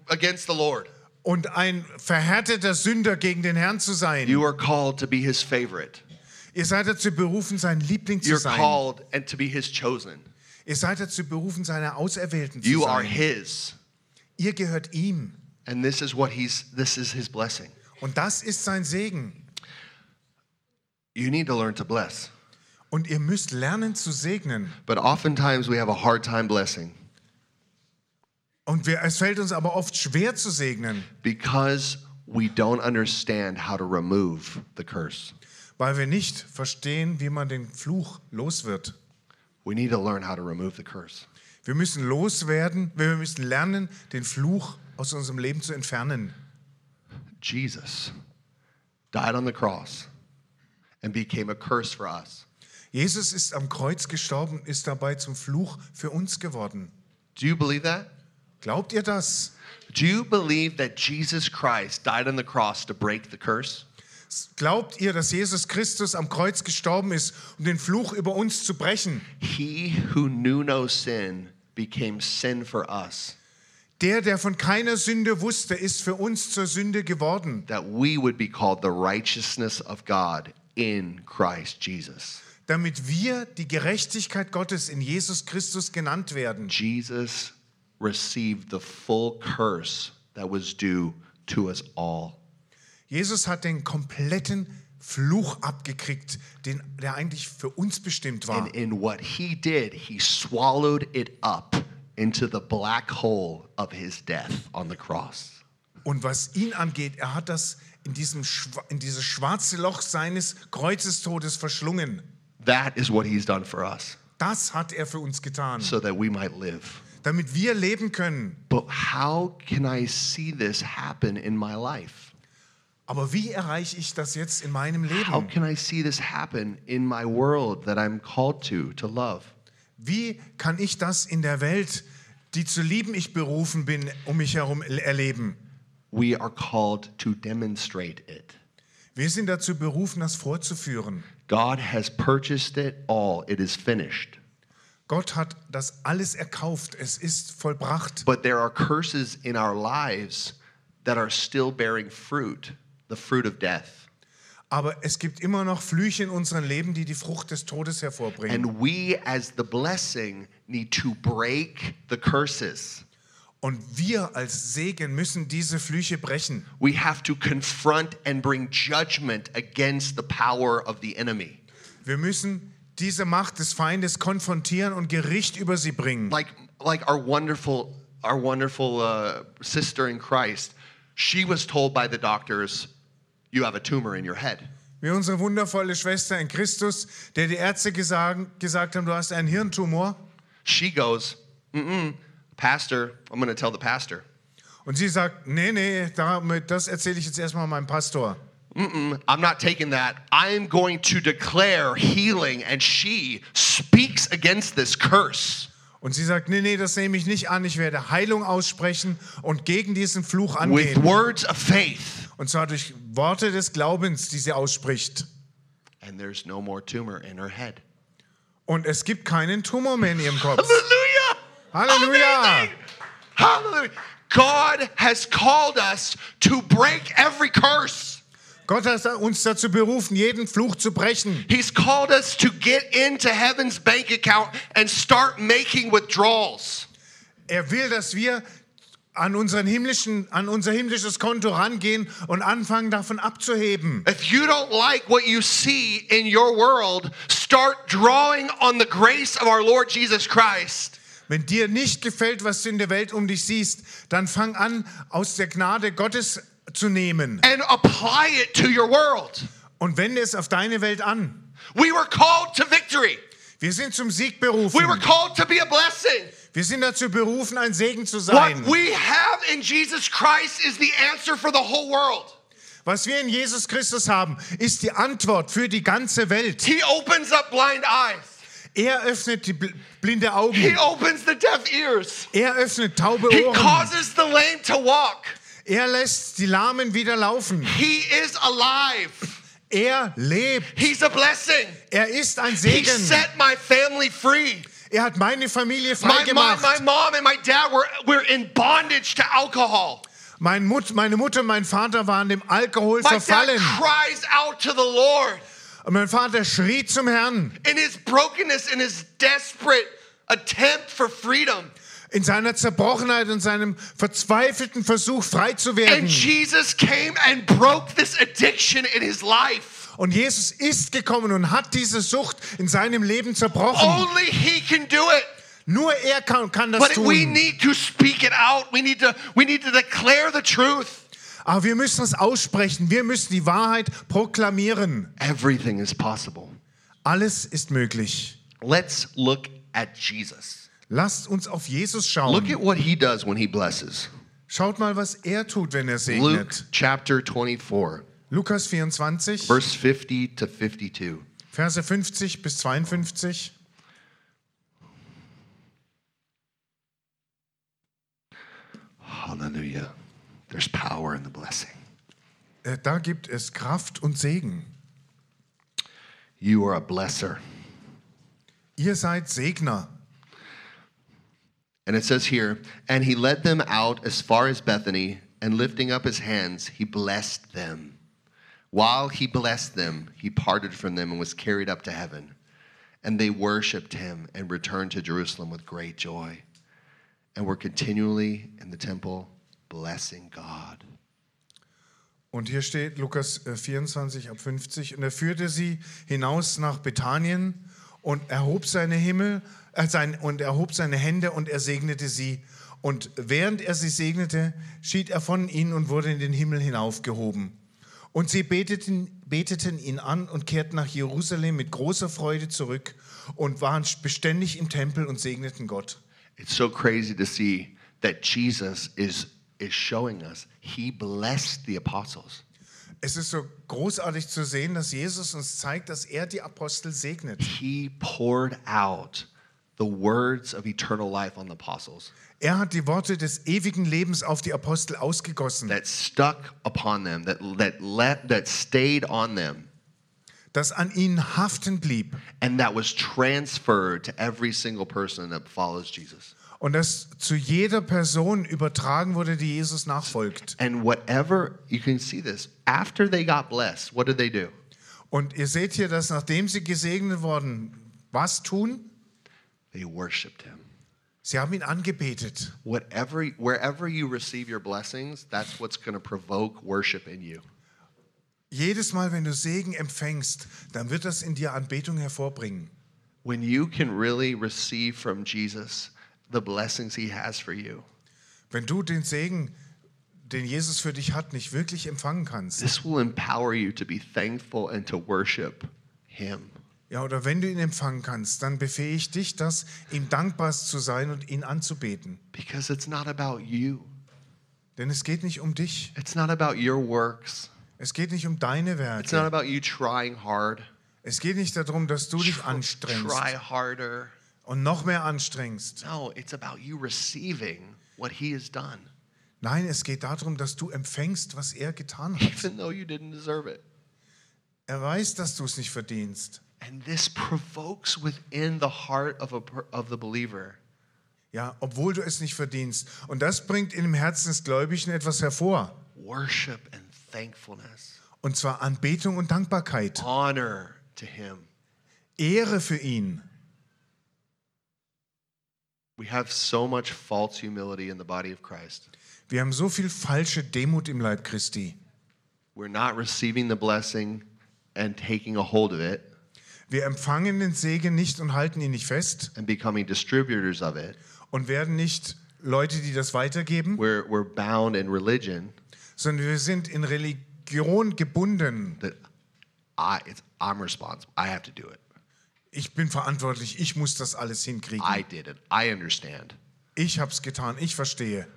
Speaker 1: against the Lord.
Speaker 2: und ein verhärteter Sünder gegen den Herrn zu sein.
Speaker 1: You are called to be his favorite.
Speaker 2: Ihr seid dazu berufen, sein Liebling zu
Speaker 1: You're
Speaker 2: sein.
Speaker 1: called and to be his chosen.
Speaker 2: Ihr seid dazu berufen, seine Auserwählten zu
Speaker 1: You are
Speaker 2: sein.
Speaker 1: his.
Speaker 2: Ihr gehört ihm.
Speaker 1: And this is what he's this is his blessing.
Speaker 2: Und das ist sein Segen.
Speaker 1: You need to learn to bless.
Speaker 2: Und ihr müsst lernen zu segnen.
Speaker 1: But oftentimes we have a hard time blessing
Speaker 2: Und wir, es fällt uns aber oft schwer zu segnen,
Speaker 1: because we don't understand how to remove the curse.
Speaker 2: weil wir nicht verstehen, wie man den Fluch los wird.
Speaker 1: We need to learn how to remove the curse.
Speaker 2: Wir müssen loswerden, wir müssen lernen, den Fluch aus unserem Leben zu entfernen.
Speaker 1: Jesus died on the cross and became a curse for us.
Speaker 2: Jesus ist am Kreuz gestorben, ist dabei zum Fluch für uns geworden.
Speaker 1: Do you believe that?
Speaker 2: Glaubt ihr das?
Speaker 1: Do you believe that Jesus Christ died on the cross to break the curse?
Speaker 2: Glaubt ihr, dass Jesus Christus am Kreuz gestorben ist, um den Fluch über uns zu brechen?
Speaker 1: He who knew no sin became sin for us,
Speaker 2: Der, der von keiner Sünde wusste, ist für uns zur Sünde geworden,
Speaker 1: that we would be called the righteousness of God in Christ Jesus.
Speaker 2: damit wir die Gerechtigkeit Gottes in Jesus Christus genannt werden.
Speaker 1: Jesus received the full curse that was due to us all.
Speaker 2: Jesus hat den kompletten Fluch abgekriegt, den, der eigentlich für uns bestimmt war.
Speaker 1: And in what he did, he swallowed it up into the black hole of his death on the cross.
Speaker 2: Und was ihn angeht, er hat das in, diesem, in dieses schwarze Loch seines Kreuzestodes verschlungen.
Speaker 1: That is what he's done for us,
Speaker 2: Das hat er für uns getan,
Speaker 1: so that we might live.
Speaker 2: damit wir leben können.
Speaker 1: But how can I see this happen in my life?
Speaker 2: Aber wie erreiche ich das jetzt in meinem
Speaker 1: How
Speaker 2: Leben?
Speaker 1: can I see this happen in my world that I'm called to, to love?
Speaker 2: Wie kann ich das in der Welt, die zu lieben ich berufen bin, um mich herum erleben?
Speaker 1: We are called to demonstrate it.
Speaker 2: Wir sind dazu berufen, das vorzuführen.
Speaker 1: God has purchased it all, it is finished.
Speaker 2: Gott hat das alles erkauft. Es ist vollbracht.
Speaker 1: But there are curses in our lives that are still bearing fruit, the fruit of death.
Speaker 2: Aber es gibt immer noch Flüche in unserem Leben, die die Frucht des Todes hervorbringen.
Speaker 1: And we, as the blessing, need to break the curses.
Speaker 2: Und wir als Segen müssen diese Flüche brechen.
Speaker 1: We have to confront and bring judgment against the power of the enemy.
Speaker 2: Wir müssen diese Macht des Feindes konfrontieren und Gericht über sie bringen.
Speaker 1: Like, like our wonderful, our wonderful uh, sister in Christ, she was told by the doctors, "You have a tumor in your head."
Speaker 2: Wie unsere wundervolle Schwester in Christus, der die Ärzte gesagt, gesagt haben, du hast einen Hirntumor.
Speaker 1: She goes, "Mm-mm, Pastor, I'm going to tell the pastor."
Speaker 2: Und sie sagt, nee, nee, damit- das erzähle ich jetzt erstmal meinem Pastor.
Speaker 1: Mm-mm, I'm not taking that. I'm going to declare healing, and she speaks against this curse.
Speaker 2: Und sie sagt, nee, nee, das nehme ich nicht an. Ich werde Heilung aussprechen und gegen diesen Fluch
Speaker 1: with
Speaker 2: angehen.
Speaker 1: words of faith,
Speaker 2: Und zwar durch Worte des Glaubens, die sie ausspricht.
Speaker 1: and there's no more tumor in her head.
Speaker 2: Und es gibt keinen Tumor mehr in ihrem Kopf. Halleluja!
Speaker 1: Amazing! Hallelujah! God has called us to break every curse.
Speaker 2: Gott hat uns dazu berufen, jeden Fluch zu brechen.
Speaker 1: He's called us to get into heaven's bank account and start making withdrawals.
Speaker 2: Er will, dass wir an, unseren himmlischen, an unser himmlisches Konto rangehen und anfangen, davon abzuheben.
Speaker 1: If you don't like what you see in your world, start drawing on the grace of our Lord Jesus Christ.
Speaker 2: Wenn dir nicht gefällt, was du in der Welt um dich siehst, dann fang an, aus der Gnade Gottes zu nehmen
Speaker 1: and apply it to your world.
Speaker 2: und wende es auf deine Welt an.
Speaker 1: We were called to victory.
Speaker 2: Wir sind zum Sieg
Speaker 1: We were
Speaker 2: berufen.
Speaker 1: called to be a blessing.
Speaker 2: Wir sind dazu berufen, ein Segen zu
Speaker 1: What
Speaker 2: sein.
Speaker 1: we have in Jesus Christ is the answer for the whole world.
Speaker 2: Was wir in Jesus Christus haben, ist die Antwort für die ganze Welt.
Speaker 1: He opens up blind eyes.
Speaker 2: Er öffnet die bl- blinde
Speaker 1: He
Speaker 2: Augen.
Speaker 1: opens the deaf ears.
Speaker 2: Er öffnet taube
Speaker 1: He
Speaker 2: Ohren.
Speaker 1: causes the lame to walk.
Speaker 2: Er lässt die Lahmen wieder laufen.
Speaker 1: He is alive.
Speaker 2: Er lebt.
Speaker 1: He's a blessing.
Speaker 2: Er ist ein
Speaker 1: He
Speaker 2: Segen.
Speaker 1: set my family free.
Speaker 2: Er hat meine Familie
Speaker 1: My, my,
Speaker 2: freigemacht.
Speaker 1: my mom and my dad were, were in bondage to alcohol.
Speaker 2: Mein Mut, meine Mutter und mein Vater waren dem Alkohol
Speaker 1: My dad
Speaker 2: verfallen.
Speaker 1: cries out to the Lord
Speaker 2: Und mein Vater schrie zum Herrn
Speaker 1: in his brokenness, in his desperate attempt for freedom.
Speaker 2: in seiner Zerbrochenheit und seinem verzweifelten Versuch, frei zu werden.
Speaker 1: And Jesus came and broke this addiction in his life.
Speaker 2: Und Jesus ist gekommen und hat diese Sucht in seinem Leben zerbrochen.
Speaker 1: Only he can do it.
Speaker 2: Nur er kann, kann das
Speaker 1: But we
Speaker 2: tun.
Speaker 1: need to speak it out. We need to we need to declare the truth.
Speaker 2: Aber wir müssen es aussprechen. Wir müssen die Wahrheit proklamieren.
Speaker 1: Everything is possible.
Speaker 2: Alles ist möglich.
Speaker 1: Let's look at Jesus.
Speaker 2: Lasst uns auf Jesus
Speaker 1: Look
Speaker 2: schauen.
Speaker 1: at what he does when he blesses.
Speaker 2: Schaut mal, was er tut, wenn er
Speaker 1: Luke
Speaker 2: segnet.
Speaker 1: chapter 24,
Speaker 2: Lukas 24,
Speaker 1: verse 50 to 52.
Speaker 2: Verse 50 bis 52.
Speaker 1: Hallelujah. There's power in the blessing.
Speaker 2: Äh, Da gibt es Kraft und Segen.
Speaker 1: You are a blesser.
Speaker 2: Ihr seid Segner.
Speaker 1: And it says here, and he led them out as far as Bethany, and lifting up his hands, he blessed them. While he blessed them, he parted from them and was carried up to heaven. And they worshiped him and returned to Jerusalem with great joy, and were continually in the temple blessing God.
Speaker 2: Und hier steht Lukas äh, 24 ab 50. Und er führte sie hinaus nach Bethanien und erhob seine Himmel äh, sein, und erhob seine Hände und er segnete sie. Und während er sie segnete, schied er von ihnen und wurde in den Himmel hinaufgehoben. Und sie beteten, beteten ihn an und kehrten nach Jerusalem mit großer Freude zurück und waren beständig im Tempel und segneten Gott.
Speaker 1: It's so crazy to see that Jesus is, is showing us he blessed the apostles.
Speaker 2: Es ist so großartig zu sehen, dass Jesus uns zeigt, dass er die Apostel segnet.
Speaker 1: He poured out the words of eternal life on the apostles
Speaker 2: Er hat die Worte des ewigen Lebens auf die Apostel ausgegossen,
Speaker 1: that stuck upon them, that, that, let, that stayed on them,
Speaker 2: das an ihnen haften blieb
Speaker 1: and that was transferred to every single person that follows Jesus.
Speaker 2: und das zu jeder Person übertragen wurde, die Jesus nachfolgt.
Speaker 1: And whatever, you can see this, after they got blessed, what did they do?
Speaker 2: Und ihr seht hier, dass nachdem sie gesegnet wurden, was tun?
Speaker 1: They worshiped him.
Speaker 2: Sie haben ihn angebetet.
Speaker 1: Whatever, wherever you receive your blessings, that's what's going to provoke worship in you.
Speaker 2: Jedes Mal, wenn du Segen empfängst, dann wird das in dir Anbetung hervorbringen.
Speaker 1: When you can really receive from Jesus the blessings he has for you,
Speaker 2: Wenn du den Segen, den Jesus für dich hat, nicht wirklich empfangen kannst.
Speaker 1: this will empower you to be thankful and to worship him.
Speaker 2: Ja, oder wenn du ihn empfangen kannst, dann befähigt dich das, ihm dankbar zu sein und ihn anzubeten.
Speaker 1: Because it's not about you,
Speaker 2: Denn es geht nicht um dich.
Speaker 1: it's not about your works,
Speaker 2: Es geht nicht um deine
Speaker 1: it's not
Speaker 2: Werke.
Speaker 1: about you trying hard.
Speaker 2: Es geht nicht darum, dass du dich
Speaker 1: Tr-
Speaker 2: anstrengst
Speaker 1: Try harder.
Speaker 2: und noch mehr anstrengst.
Speaker 1: No, it's about you receiving what he has done,
Speaker 2: Nein, es geht darum, dass du empfängst, was er getan hat.
Speaker 1: even though you didn't deserve it.
Speaker 2: Er weiß, dass du es nicht verdienst.
Speaker 1: And this provokes within the heart of, a, of the believer
Speaker 2: Ja, obwohl du es nicht verdienst. Und das bringt in dem Herzen des Gläubigen etwas hervor.
Speaker 1: worship and thankfulness,
Speaker 2: Und zwar Anbetung und Dankbarkeit.
Speaker 1: honor to him.
Speaker 2: Ehre für ihn.
Speaker 1: We have so much false humility in the body of Christ.
Speaker 2: Wir haben so viel falsche Demut im Leib Christi.
Speaker 1: We're not receiving the blessing and taking a hold of it
Speaker 2: Wir empfangen den Segen nicht und halten ihn nicht fest
Speaker 1: and becoming distributors of it.
Speaker 2: und werden nicht Leute, die das weitergeben,
Speaker 1: We're, we're bound in religion
Speaker 2: sondern wir sind in Religion gebunden.
Speaker 1: that I, it's, I'm responsible. I have to do it.
Speaker 2: Ich bin verantwortlich, ich muss das alles hinkriegen.
Speaker 1: I did it. I understand.
Speaker 2: Ich habe es getan, ich verstehe.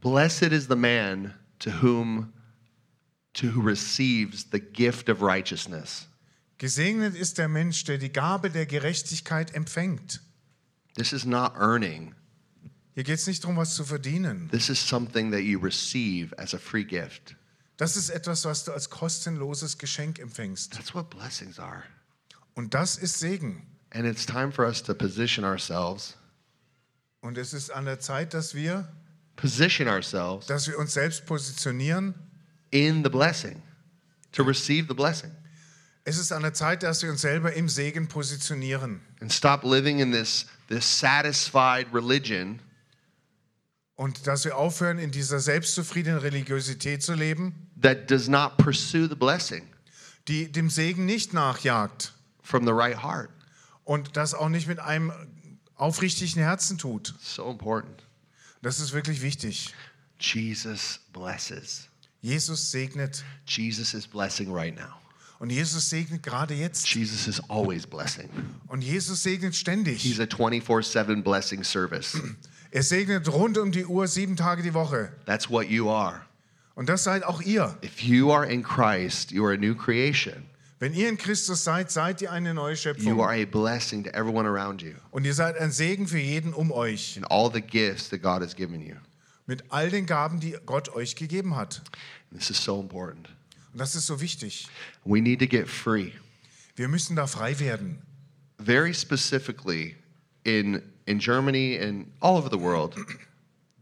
Speaker 1: Blessed is the man to whom to who receives the gift of righteousness.
Speaker 2: Gesegnet ist der Mensch, der die Gabe der Gerechtigkeit empfängt.
Speaker 1: This is not earning.
Speaker 2: Hier geht es nicht darum, was zu verdienen.
Speaker 1: This is something that you receive as a free gift.
Speaker 2: Das ist etwas, was du als kostenloses Geschenk empfängst.
Speaker 1: That's what blessings are.
Speaker 2: Und das ist Segen.
Speaker 1: And it's time for us to position ourselves,
Speaker 2: Und es ist an der Zeit, dass wir,
Speaker 1: position ourselves
Speaker 2: dass wir uns selbst positionieren.
Speaker 1: in the blessing, to receive the blessing.
Speaker 2: Es ist an der Zeit, dass wir uns selber im Segen positionieren.
Speaker 1: And stop living in this, this satisfied religion
Speaker 2: Und dass wir aufhören, in dieser selbstzufriedenen Religiosität zu leben,
Speaker 1: that does not pursue the blessing
Speaker 2: die dem Segen nicht nachjagt
Speaker 1: from the right heart.
Speaker 2: und das auch nicht mit einem aufrichtigen Herzen tut.
Speaker 1: So important.
Speaker 2: Das ist wirklich wichtig.
Speaker 1: Jesus blesses.
Speaker 2: Jesus segnet
Speaker 1: Jesus is blessing right now.
Speaker 2: Und Jesus segnet gerade jetzt.
Speaker 1: Jesus is always blessing.
Speaker 2: Und Jesus segnet ständig.
Speaker 1: He's a 24 7 blessing service.
Speaker 2: Er segnet rund um die Uhr, sieben Tage die Woche.
Speaker 1: That's what you are.
Speaker 2: Und das seid auch ihr.
Speaker 1: If you are in Christ, you are a new creation.
Speaker 2: Wenn ihr in Christus seid, seid ihr eine neue
Speaker 1: You
Speaker 2: Schöpfung.
Speaker 1: are a blessing to everyone around you
Speaker 2: Und ihr seid ein Segen für jeden um euch.
Speaker 1: and all the gifts that God has given you.
Speaker 2: Mit all den Gaben, die Gott euch gegeben hat.
Speaker 1: This is so important.
Speaker 2: Und das ist so wichtig.
Speaker 1: We need to get free.
Speaker 2: Wir müssen da frei werden.
Speaker 1: Very specifically, in, in Germany and all over the world,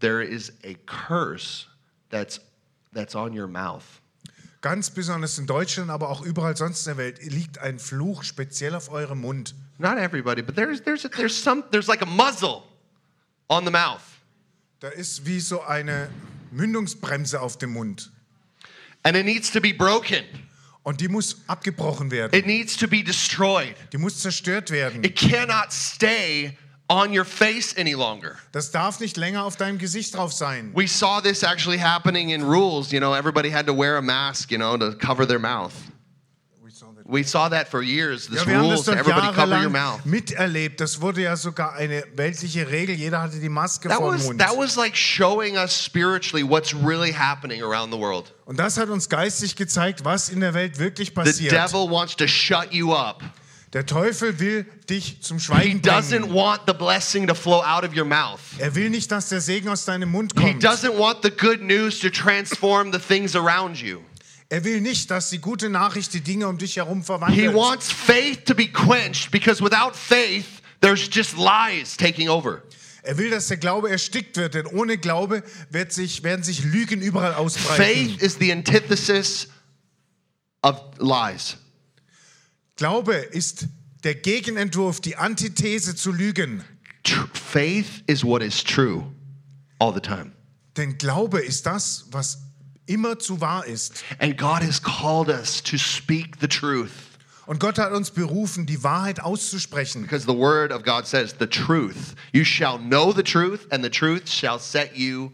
Speaker 1: there is a curse that's, that's on your mouth.
Speaker 2: Ganz besonders in Deutschland, aber auch überall sonst in der Welt liegt ein Fluch speziell auf eurem Mund.
Speaker 1: Not everybody, but there's, there's, there's, some, there's like a muzzle on the mouth.
Speaker 2: Da ist wie so eine Mündungsbremse auf dem Mund.
Speaker 1: And it needs to be broken.
Speaker 2: Und die muss abgebrochen werden.
Speaker 1: It needs to be destroyed.
Speaker 2: Die muss zerstört werden.
Speaker 1: It cannot stay on your face any longer.
Speaker 2: Das darf nicht länger auf deinem Gesicht drauf sein.
Speaker 1: We saw this actually happening in rules. You know, everybody had to wear a mask, you know, to cover their mouth. We saw that for years. This
Speaker 2: Ja, wir haben
Speaker 1: rules,
Speaker 2: das doch
Speaker 1: everybody cover your mouth.
Speaker 2: miterlebt. Das wurde ja sogar eine weltliche Regel. Jeder hatte die Maske
Speaker 1: That
Speaker 2: vor dem
Speaker 1: was
Speaker 2: Mund.
Speaker 1: that was like showing us spiritually what's really happening around the world.
Speaker 2: Und das hat uns geistig gezeigt, was in der Welt wirklich
Speaker 1: The
Speaker 2: passiert.
Speaker 1: devil wants to shut you up.
Speaker 2: Der Teufel will dich zum
Speaker 1: He
Speaker 2: Schweigen bringen.
Speaker 1: the.
Speaker 2: Er will nicht, dass der Segen aus deinem Mund
Speaker 1: He
Speaker 2: kommt.
Speaker 1: doesn't want the good news to transform the things around you.
Speaker 2: Er will nicht, dass die gute Nachricht die Dinge um dich herum
Speaker 1: He
Speaker 2: verwandelt.
Speaker 1: wants faith to be quenched because without faith, there's just lies taking over.
Speaker 2: Er will, dass der Glaube erstickt wird, denn ohne Glaube wird sich, werden sich Lügen überall ausbreiten.
Speaker 1: Faith is the antithesis of lies.
Speaker 2: Glaube ist der Gegenentwurf, die Antithese zu Lügen.
Speaker 1: Faith is what is true all the time.
Speaker 2: Denn Glaube ist das, was immer zu wahr ist.
Speaker 1: And God has called us to speak the truth
Speaker 2: Und Gott hat uns berufen, die Wahrheit auszusprechen.
Speaker 1: because the word of God says, the truth. You shall know the truth, and the truth shall set you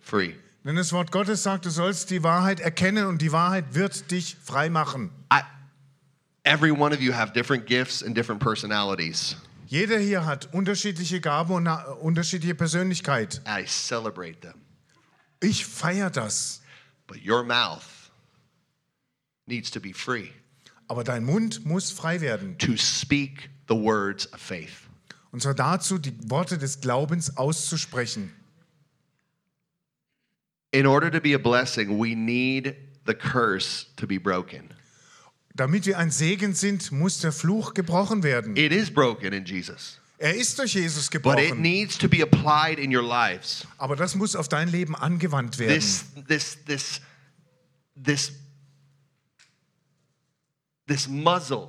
Speaker 1: free.
Speaker 2: Denn das Wort Gottes sagt, du sollst die Wahrheit erkennen und die Wahrheit wird dich frei machen.
Speaker 1: I, every one of you have different gifts and different personalities.
Speaker 2: Jeder hier hat unterschiedliche Gaben und eine unterschiedliche Persönlichkeit.
Speaker 1: I celebrate them.
Speaker 2: Ich feiere das.
Speaker 1: But your mouth needs to be free
Speaker 2: Aber dein Mund muss frei werden.
Speaker 1: to speak the words of faith.
Speaker 2: Und zwar dazu, die Worte des Glaubens auszusprechen.
Speaker 1: In order to be a blessing, we need the curse to be broken.
Speaker 2: Damit wir ein Segen sind, muss der Fluch gebrochen werden.
Speaker 1: It is broken in Jesus,
Speaker 2: Er ist durch Jesus
Speaker 1: but it needs to be applied in your lives.
Speaker 2: Aber das muss auf dein Leben angewandt werden.
Speaker 1: This, this, this, this, this muzzle,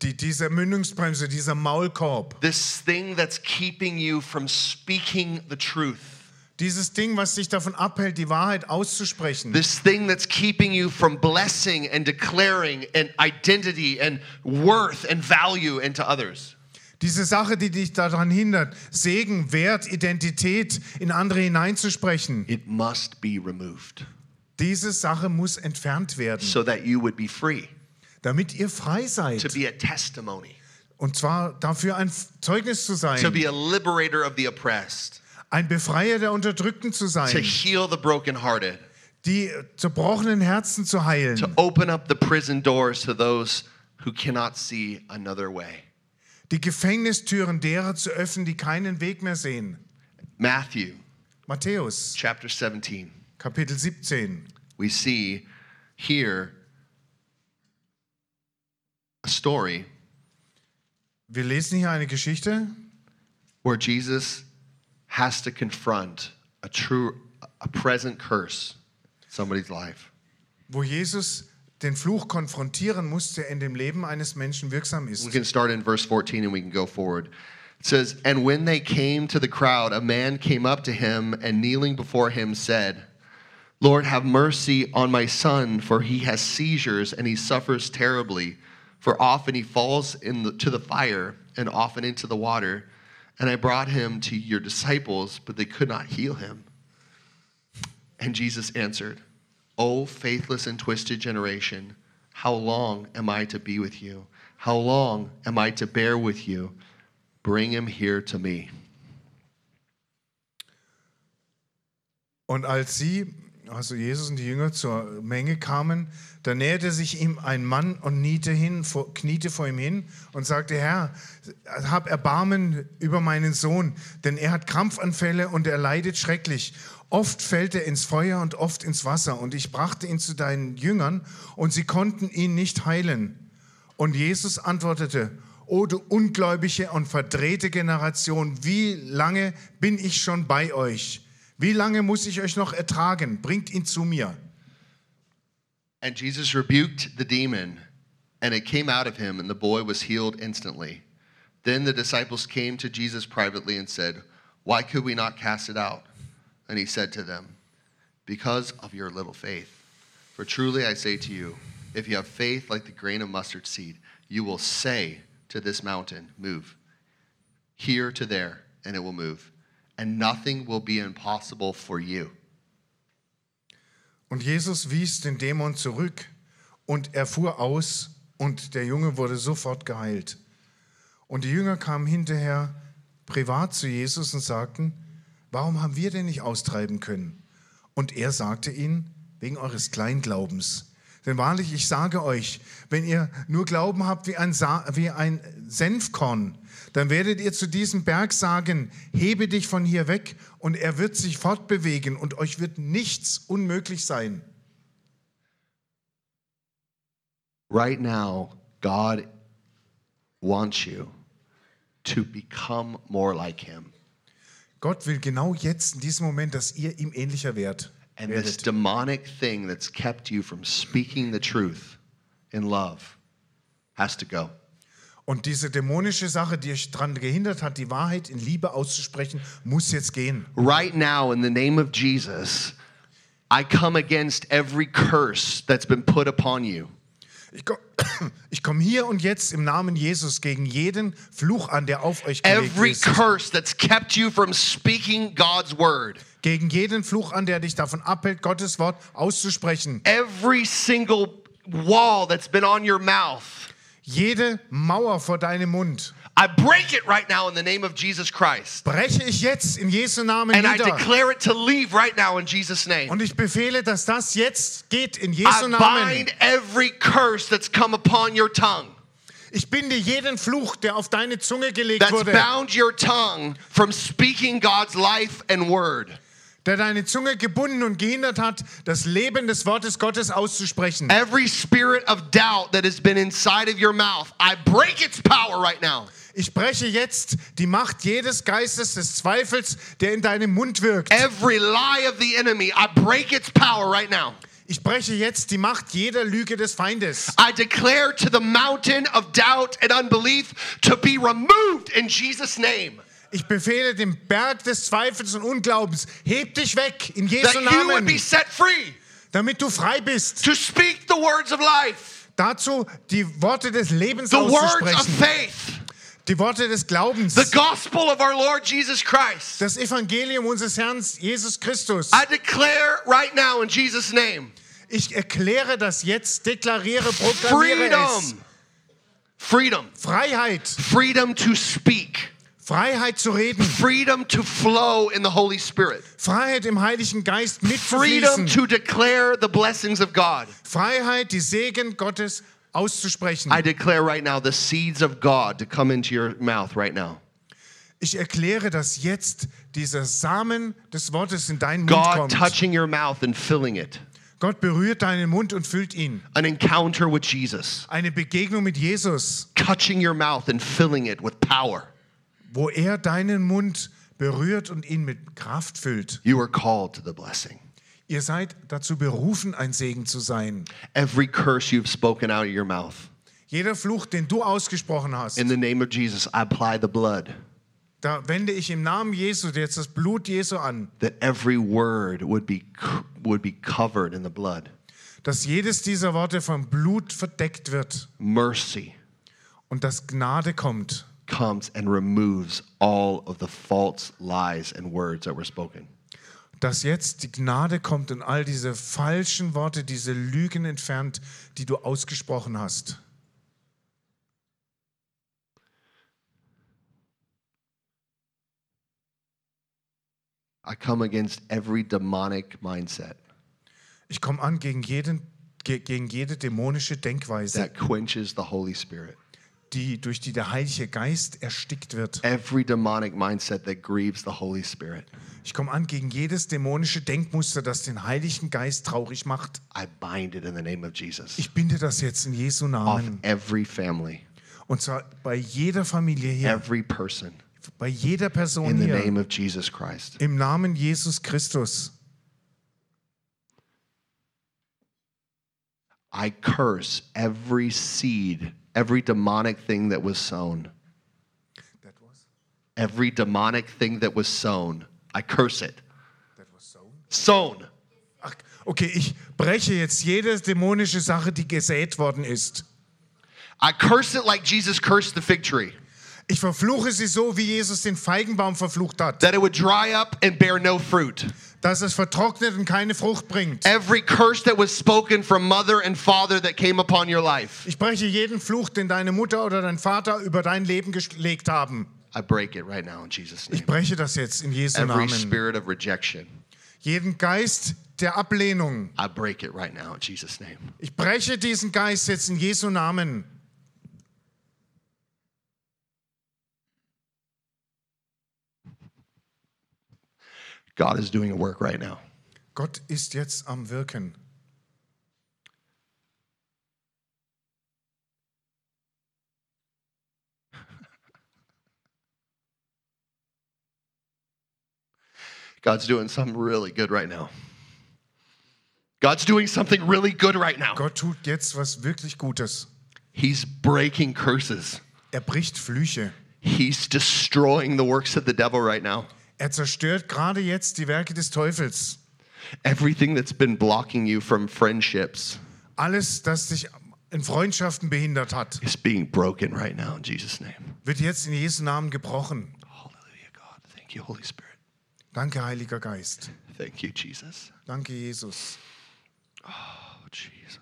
Speaker 2: Die, diese Mündungsbremse, dieser Maulkorb,
Speaker 1: this thing that's keeping you from speaking the truth,
Speaker 2: dieses Ding, was dich davon abhält, die Wahrheit auszusprechen.
Speaker 1: this thing that's keeping you from blessing and declaring an identity and worth and value into others.
Speaker 2: Diese Sache, die dich daran hindert, Segen, Wert, Identität in andere hineinzusprechen.
Speaker 1: It must be removed.
Speaker 2: Diese Sache muss entfernt werden,
Speaker 1: so that you would be free
Speaker 2: damit ihr frei
Speaker 1: to
Speaker 2: seid.
Speaker 1: be a testimony,
Speaker 2: Und zwar dafür ein Zeugnis zu
Speaker 1: to
Speaker 2: sein,
Speaker 1: be a liberator of the oppressed,
Speaker 2: ein Befreier der Unterdrückten zu
Speaker 1: to
Speaker 2: sein,
Speaker 1: heal the brokenhearted,
Speaker 2: die zerbrochenen Herzen zu
Speaker 1: to
Speaker 2: heilen,
Speaker 1: open up the prison doors to those who cannot see another way.
Speaker 2: Die Gefängnistüren derer zu öffnen, die keinen Weg mehr sehen.
Speaker 1: Matthew
Speaker 2: Matthäus,
Speaker 1: chapter 17.
Speaker 2: Kapitel 17.
Speaker 1: We see here a story
Speaker 2: Wir lesen hier eine Geschichte,
Speaker 1: where Jesus has to confront a true a present curse in somebody's life.
Speaker 2: wo Jesus den Fluch konfrontieren muss, der in dem Leben eines Menschen wirksam ist.
Speaker 1: We can start in verse 14 and we can go forward. It says, And when they came to the crowd, a man came up to him and kneeling before him said, Lord, have mercy on my son, for he has seizures and he suffers terribly. For often he falls in the, the fire and often into the water. And I brought him to your disciples, but they could not heal him. And Jesus answered, O faithless and twisted generation, How long am I to be with you? How long am I to bear with you? Bring him here to me.
Speaker 2: Und als sie, also Jesus und die Jünger zur Menge kamen, da näherte sich ihm ein Mann und kniete, hin, kniete vor ihm hin und sagte, Herr, hab Erbarmen über meinen Sohn, denn er hat Krampfanfälle und er leidet schrecklich. Oft fällt er ins Feuer und oft ins Wasser. Und ich brachte ihn zu deinen Jüngern und sie konnten ihn nicht heilen. Und Jesus antwortete, O du ungläubige und verdrehte Generation, wie lange bin ich schon bei euch? Wie lange muss ich euch noch ertragen? Bringt ihn zu mir.
Speaker 1: And Jesus rebuked the demon, and it came out of him, and the boy was healed instantly. Then the disciples came to Jesus privately and said, Why could we not cast it out? And he said to them, Because of your little faith. For truly I say to you, if you have faith like the grain of mustard seed, you will say to this mountain, Move here to there, and it will move. And nothing will be impossible for you.
Speaker 2: Und Jesus wies den Dämon zurück und er fuhr aus und der Junge wurde sofort geheilt. Und die Jünger kamen hinterher privat zu Jesus und sagten, warum haben wir denn nicht austreiben können? Und er sagte ihnen, wegen eures Kleinglaubens. Denn wahrlich, ich sage euch, wenn ihr nur Glauben habt wie ein, Sa wie ein Senfkorn, dann werdet ihr zu diesem Berg sagen, hebe dich von hier weg und er wird sich fortbewegen und euch wird nichts unmöglich sein.
Speaker 1: Right now, God wants you to become more like Him.
Speaker 2: Gott will genau jetzt in diesem Moment, dass ihr ihm ähnlicher werdet.
Speaker 1: And this demonic thing that's kept you from speaking the truth in love has to go.
Speaker 2: Und diese dämonische Sache, die euch daran gehindert hat, die Wahrheit in Liebe auszusprechen, muss jetzt gehen.
Speaker 1: Right now, in the name of Jesus, I come against every curse that's been put upon you.
Speaker 2: Ich komme komm hier und jetzt im Namen Jesus gegen jeden Fluch an, der auf euch gelegt
Speaker 1: Every
Speaker 2: ist.
Speaker 1: curse that's kept you from speaking God's word.
Speaker 2: Gegen jeden Fluch an, der dich davon abhält, Gottes Wort auszusprechen.
Speaker 1: Every single wall that's been on your mouth.
Speaker 2: Jede Mauer vor deinem Mund
Speaker 1: I break it right now in the name of Jesus Christ.
Speaker 2: breche ich jetzt in Jesu Namen
Speaker 1: And I declare it to leave right now in Jesus' name.
Speaker 2: Und ich befehle, dass das jetzt geht in Jesu
Speaker 1: I
Speaker 2: Namen.
Speaker 1: bind every curse that's come upon your tongue,
Speaker 2: Ich binde jeden Fluch, der auf deine Zunge gelegt
Speaker 1: that's
Speaker 2: wurde,
Speaker 1: bound your tongue from speaking God's life and word.
Speaker 2: der deine Zunge gebunden und gehindert hat, das Leben des Wortes Gottes auszusprechen.
Speaker 1: Every spirit of doubt that has been inside of your mouth, I break its power right now.
Speaker 2: Ich breche jetzt die Macht jedes Geistes des Zweifels, der in deinem Mund wirkt.
Speaker 1: Every lie of the enemy, I break its power right now.
Speaker 2: Ich breche jetzt die Macht jeder Lüge des Feindes.
Speaker 1: I declare to the mountain of doubt and unbelief to be removed in Jesus' name.
Speaker 2: Ich befehle dem Berg des Zweifels und Unglaubens, heb dich weg in
Speaker 1: That
Speaker 2: Jesu
Speaker 1: you would
Speaker 2: Namen,
Speaker 1: be set free
Speaker 2: damit du frei bist.
Speaker 1: to speak the words of life,
Speaker 2: Dazu die Worte des Lebens
Speaker 1: the words of
Speaker 2: auszusprechen,
Speaker 1: faith,
Speaker 2: die Worte des Glaubens,
Speaker 1: the gospel of our Lord Jesus Christ.
Speaker 2: das Evangelium unseres Herrn Jesus Christus.
Speaker 1: I declare right now in Jesus' name.
Speaker 2: Ich erkläre das jetzt, deklariere, proklamiere es.
Speaker 1: freedom, freedom,
Speaker 2: Freiheit,
Speaker 1: freedom to speak,
Speaker 2: Freiheit zu reden,
Speaker 1: freedom to flow in the Holy Spirit,
Speaker 2: Freiheit im Heiligen Geist
Speaker 1: freedom
Speaker 2: mitzufließen,
Speaker 1: to declare the blessings of God.
Speaker 2: Freiheit, die Segen Gottes auszusprechen.
Speaker 1: I declare right now the seeds of God to come into your mouth right now.
Speaker 2: Ich erkläre, dass jetzt dieser Samen des Wortes in deinen Mund
Speaker 1: God
Speaker 2: kommt.
Speaker 1: touching your mouth and filling it.
Speaker 2: Gott berührt deinen Mund und füllt ihn.
Speaker 1: An encounter with Jesus,
Speaker 2: Eine Begegnung mit Jesus,
Speaker 1: touching your mouth and filling it with power.
Speaker 2: wo er deinen Mund berührt und ihn mit Kraft füllt.
Speaker 1: You are called to the blessing.
Speaker 2: Ihr seid dazu berufen, ein Segen zu sein.
Speaker 1: Every curse you've spoken out of your mouth,
Speaker 2: Jeder Fluch, den du ausgesprochen hast,
Speaker 1: in the name of Jesus, I apply the blood.
Speaker 2: da wende ich im Namen Jesu jetzt das Blut Jesu an,
Speaker 1: That every word would be would be covered in the blood.
Speaker 2: dass jedes dieser Worte vom Blut verdeckt wird
Speaker 1: Mercy
Speaker 2: und dass Gnade kommt.
Speaker 1: comes and removes all of the false lies and words that were spoken.
Speaker 2: Dass jetzt die Gnade kommt und all diese falschen Worte, diese Lügen entfernt, die du ausgesprochen hast.
Speaker 1: I come against every demonic mindset
Speaker 2: Ich komme an gegen, jeden, ge- gegen jede dämonische Denkweise,
Speaker 1: that quenches the Holy Spirit.
Speaker 2: Die durch die der Heilige Geist erstickt wird.
Speaker 1: Every demonic mindset that grieves the Holy Spirit.
Speaker 2: Ich komme an gegen jedes dämonische Denkmuster, das den Heiligen Geist traurig macht.
Speaker 1: I bind it in the name of Jesus.
Speaker 2: Ich binde das jetzt in Jesu Namen.
Speaker 1: every family,
Speaker 2: Und zwar bei jeder Familie hier,
Speaker 1: every person,
Speaker 2: bei jeder Person
Speaker 1: in the
Speaker 2: hier.
Speaker 1: name of Jesus Christ.
Speaker 2: Im Namen Jesus Christus.
Speaker 1: I curse every seed, every demonic thing that was sown. That was? Every demonic thing that was sown, I curse it. That was Sown.
Speaker 2: Ach, okay, ich breche jetzt jede dämonische Sache, die gesät worden ist.
Speaker 1: I curse it like Jesus cursed the fig tree,
Speaker 2: Ich verfluche sie so, wie Jesus den Feigenbaum verflucht hat,
Speaker 1: that it would dry up and bear no fruit.
Speaker 2: Dass es vertrocknet und keine Frucht bringt.
Speaker 1: Every curse that was spoken from mother and father that came upon your life,
Speaker 2: Ich breche jeden Fluch, den deine Mutter oder dein Vater über dein Leben gelegt haben.
Speaker 1: I break it right now in Jesus'
Speaker 2: Ich
Speaker 1: name.
Speaker 2: breche das jetzt in Jesu
Speaker 1: Every
Speaker 2: Namen.
Speaker 1: spirit of rejection,
Speaker 2: Jeden Geist der Ablehnung.
Speaker 1: I break it right now in Jesus' name.
Speaker 2: Ich breche diesen Geist jetzt in Jesu Namen.
Speaker 1: God is doing a work right now.
Speaker 2: Gott ist jetzt am Wirken.
Speaker 1: God's doing something really good right now. God's doing something really good right now.
Speaker 2: Gott tut jetzt was wirklich Gutes.
Speaker 1: He's breaking curses.
Speaker 2: Er bricht Flüche.
Speaker 1: He's destroying the works of the devil right now.
Speaker 2: Er zerstört gerade jetzt die Werke des Teufels.
Speaker 1: Everything that's been blocking you from friendships
Speaker 2: Alles, das dich in Freundschaften behindert hat,
Speaker 1: is being broken right now in Jesus' name.
Speaker 2: wird jetzt in Jesu Namen gebrochen.
Speaker 1: Hallelujah, God. Thank you, Holy Spirit.
Speaker 2: Danke, Heiliger Geist.
Speaker 1: Thank you, Jesus.
Speaker 2: Danke, Jesus.
Speaker 1: Oh, Jesus.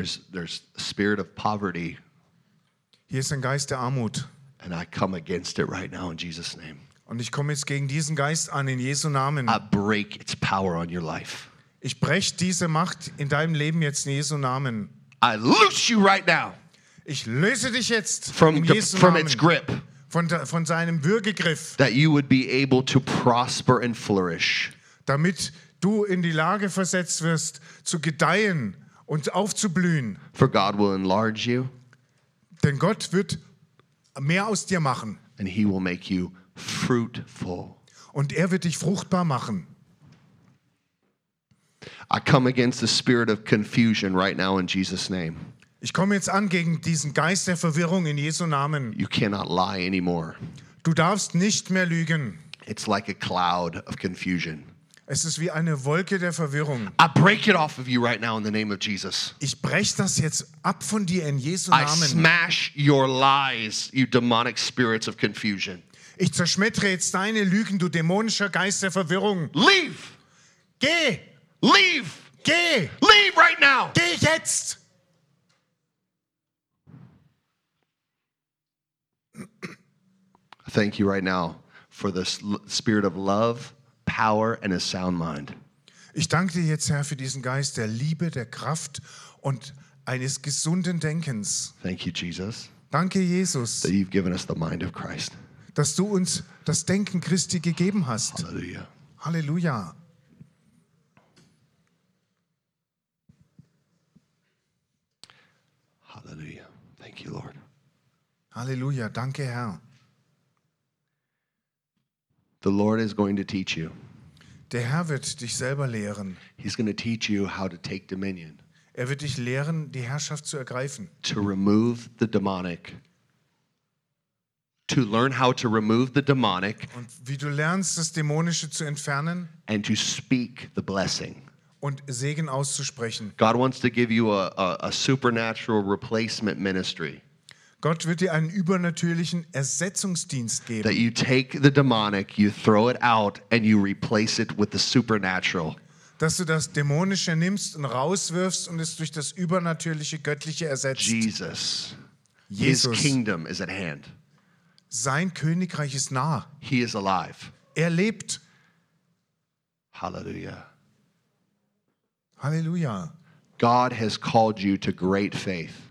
Speaker 1: There's, there's a spirit of poverty,
Speaker 2: Hier ist ein Geist der Armut.
Speaker 1: and I come against it right now in Jesus' name.
Speaker 2: Und ich komme jetzt gegen diesen Geist an in Jesu Namen.
Speaker 1: I break its power on your life.
Speaker 2: Ich breche diese Macht in deinem Leben jetzt in Jesu Namen.
Speaker 1: I loose you right now
Speaker 2: Ich löse dich jetzt
Speaker 1: from, the, from its grip,
Speaker 2: von, von seinem Würgegriff,
Speaker 1: that you would be able to prosper and flourish.
Speaker 2: damit du in die Lage versetzt wirst, zu gedeihen und aufzublühen.
Speaker 1: For God will enlarge you,
Speaker 2: Denn Gott wird mehr aus dir machen
Speaker 1: and He will make you fruitful.
Speaker 2: und er wird dich fruchtbar machen.
Speaker 1: I come against the spirit of confusion right now in Jesus' name.
Speaker 2: Ich komme jetzt an gegen diesen Geist der Verwirrung in Jesu Namen.
Speaker 1: You cannot lie anymore.
Speaker 2: Du darfst nicht mehr lügen.
Speaker 1: It's like a cloud of confusion.
Speaker 2: Es ist wie eine Wolke der Verwirrung.
Speaker 1: I break it off of you right now in the name of Jesus.
Speaker 2: Ich breche das jetzt ab von dir in Jesu
Speaker 1: I
Speaker 2: Namen.
Speaker 1: smash your lies, you demonic spirits of confusion.
Speaker 2: Ich zerschmettere jetzt deine Lügen, du dämonischer Geist der Verwirrung.
Speaker 1: Leave!
Speaker 2: Geh!
Speaker 1: Leave!
Speaker 2: Geh!
Speaker 1: Leave right now!
Speaker 2: Geh jetzt!
Speaker 1: Thank you right now for this l- spirit of love, power, and a sound mind.
Speaker 2: Ich danke dir jetzt, Herr, für diesen Geist der Liebe, der Kraft und eines gesunden Denkens.
Speaker 1: Thank you, Jesus,
Speaker 2: Danke, Jesus,
Speaker 1: that you've given us the mind of Christ.
Speaker 2: dass du uns das Denken Christi gegeben hast.
Speaker 1: Hallelujah.
Speaker 2: Halleluja.
Speaker 1: Hallelujah. Thank you, Lord.
Speaker 2: Halleluja. Danke, Herr.
Speaker 1: The Lord is going to teach you.
Speaker 2: Der Herr wird dich selber lehren.
Speaker 1: He's going to teach you how to take dominion,
Speaker 2: Er wird dich lehren, die Herrschaft zu ergreifen.
Speaker 1: to remove the demonic, to learn how to remove the demonic
Speaker 2: Und wie du lernst, das Dämonische zu entfernen
Speaker 1: and to speak the blessing.
Speaker 2: und Segen auszusprechen.
Speaker 1: God wants to give you a, a, a supernatural replacement ministry
Speaker 2: Gott wird dir einen übernatürlichen Ersetzungsdienst
Speaker 1: that
Speaker 2: geben,
Speaker 1: you take the demonic, you throw it out, and you replace it with the supernatural.
Speaker 2: dass du das Dämonische nimmst und rauswirfst und es durch das Übernatürliche, Göttliche ersetzt.
Speaker 1: Jesus. His
Speaker 2: Jesus,
Speaker 1: kingdom is at hand.
Speaker 2: sein Königreich ist nah.
Speaker 1: He is alive.
Speaker 2: Er lebt.
Speaker 1: Hallelujah.
Speaker 2: Halleluja.
Speaker 1: God has called you to great faith.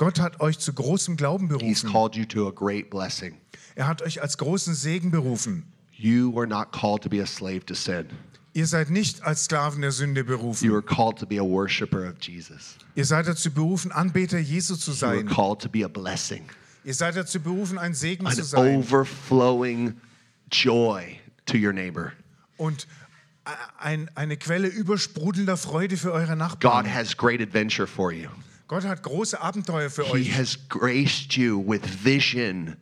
Speaker 2: Gott hat euch zu großem Glauben
Speaker 1: He's
Speaker 2: berufen.
Speaker 1: called you to a great blessing.
Speaker 2: Er hat euch als großen Segen berufen.
Speaker 1: You were not called to be a slave to sin.
Speaker 2: Ihr seid nicht als Sklaven der Sünde
Speaker 1: You
Speaker 2: berufen.
Speaker 1: were called to be a worshiper of Jesus.
Speaker 2: Ihr seid dazu berufen, Anbeter Jesu zu
Speaker 1: You were
Speaker 2: sein.
Speaker 1: called to be a blessing,
Speaker 2: Ihr seid dazu berufen, ein Segen
Speaker 1: an
Speaker 2: zu sein.
Speaker 1: overflowing joy to your neighbor.
Speaker 2: Und ein, eine Quelle übersprudelnder Freude für eure
Speaker 1: God
Speaker 2: Nachbarn.
Speaker 1: has great adventure for you.
Speaker 2: Gott hat große Abenteuer für
Speaker 1: He
Speaker 2: euch.
Speaker 1: has graced you with vision,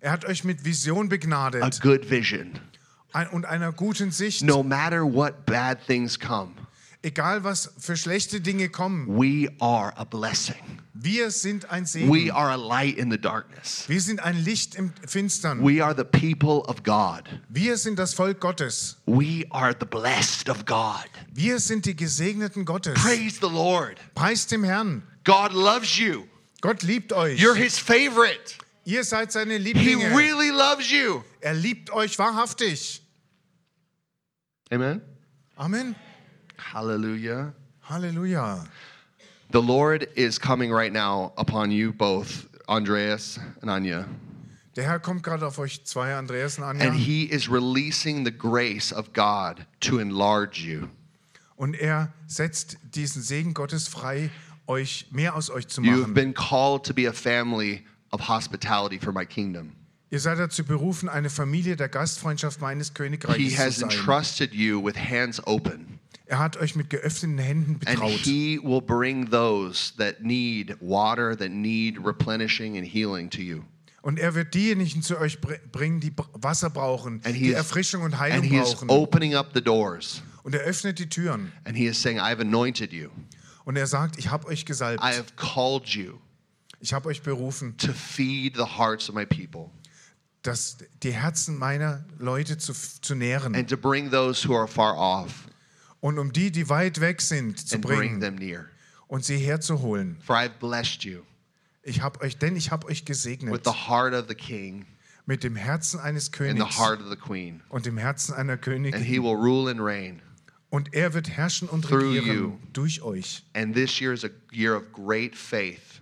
Speaker 2: Er hat euch mit Vision
Speaker 1: a
Speaker 2: begnadet
Speaker 1: good vision.
Speaker 2: ein- und einer guten Sicht.
Speaker 1: No matter what bad things come,
Speaker 2: Egal was für schlechte Dinge kommen,
Speaker 1: we are a blessing.
Speaker 2: wir sind ein
Speaker 1: We
Speaker 2: Segen.
Speaker 1: are a light in the darkness.
Speaker 2: Wir sind ein Licht im Finstern.
Speaker 1: We are the people of God.
Speaker 2: Wir sind das Volk Gottes.
Speaker 1: We are the blessed of God.
Speaker 2: Wir sind die Gesegneten Gottes.
Speaker 1: Praise the Lord.
Speaker 2: Preist dem Herrn.
Speaker 1: God loves you.
Speaker 2: Gott liebt euch.
Speaker 1: You're his favorite.
Speaker 2: Ihr seid seine
Speaker 1: He
Speaker 2: Lieblinge.
Speaker 1: really loves you.
Speaker 2: Er liebt euch wahrhaftig.
Speaker 1: Amen.
Speaker 2: Amen.
Speaker 1: Hallelujah.
Speaker 2: Halleluja.
Speaker 1: The Lord is coming right now upon you both, Andreas and Anya.
Speaker 2: Der Herr kommt gerade auf euch zwei, Andreas und Anja.
Speaker 1: And he is releasing the grace of God to enlarge you.
Speaker 2: Und er setzt diesen Segen Gottes frei, euch mehr aus euch zu
Speaker 1: You've
Speaker 2: machen.
Speaker 1: been called to be a family of hospitality for my kingdom.
Speaker 2: Ihr seid dazu berufen, eine Familie der Gastfreundschaft meines Königreichs
Speaker 1: has
Speaker 2: zu sein.
Speaker 1: entrusted you with hands open.
Speaker 2: Er hat euch mit geöffneten Händen
Speaker 1: And
Speaker 2: betraut.
Speaker 1: he will bring those that need water, that need replenishing and healing to you.
Speaker 2: Und er wird diejenigen zu euch br- bringen, die Wasser brauchen,
Speaker 1: And
Speaker 2: die
Speaker 1: is,
Speaker 2: Erfrischung und
Speaker 1: and
Speaker 2: Heilung
Speaker 1: he is
Speaker 2: brauchen.
Speaker 1: opening up the doors.
Speaker 2: Und er öffnet die Türen.
Speaker 1: And he is saying, I've anointed you.
Speaker 2: Und er sagt, ich habe euch gesalbt.
Speaker 1: I have called you
Speaker 2: Ich habe euch berufen,
Speaker 1: to feed the hearts of my people
Speaker 2: dass die Herzen meiner Leute zu, zu nähren.
Speaker 1: and to bring those who are far off
Speaker 2: Und um die, die weit weg sind, zu
Speaker 1: and bring
Speaker 2: bringen
Speaker 1: near.
Speaker 2: und sie herzuholen.
Speaker 1: For I've blessed you
Speaker 2: Ich habe euch, denn ich habe euch
Speaker 1: with
Speaker 2: gesegnet
Speaker 1: the heart of the king
Speaker 2: mit dem Herzen eines
Speaker 1: and the
Speaker 2: Königs
Speaker 1: heart of the queen.
Speaker 2: und dem Herzen einer
Speaker 1: And
Speaker 2: Königin.
Speaker 1: he will rule and reign.
Speaker 2: Und er wird herrschen und
Speaker 1: Through
Speaker 2: regieren
Speaker 1: you.
Speaker 2: durch euch.
Speaker 1: And this year is a year of great faith.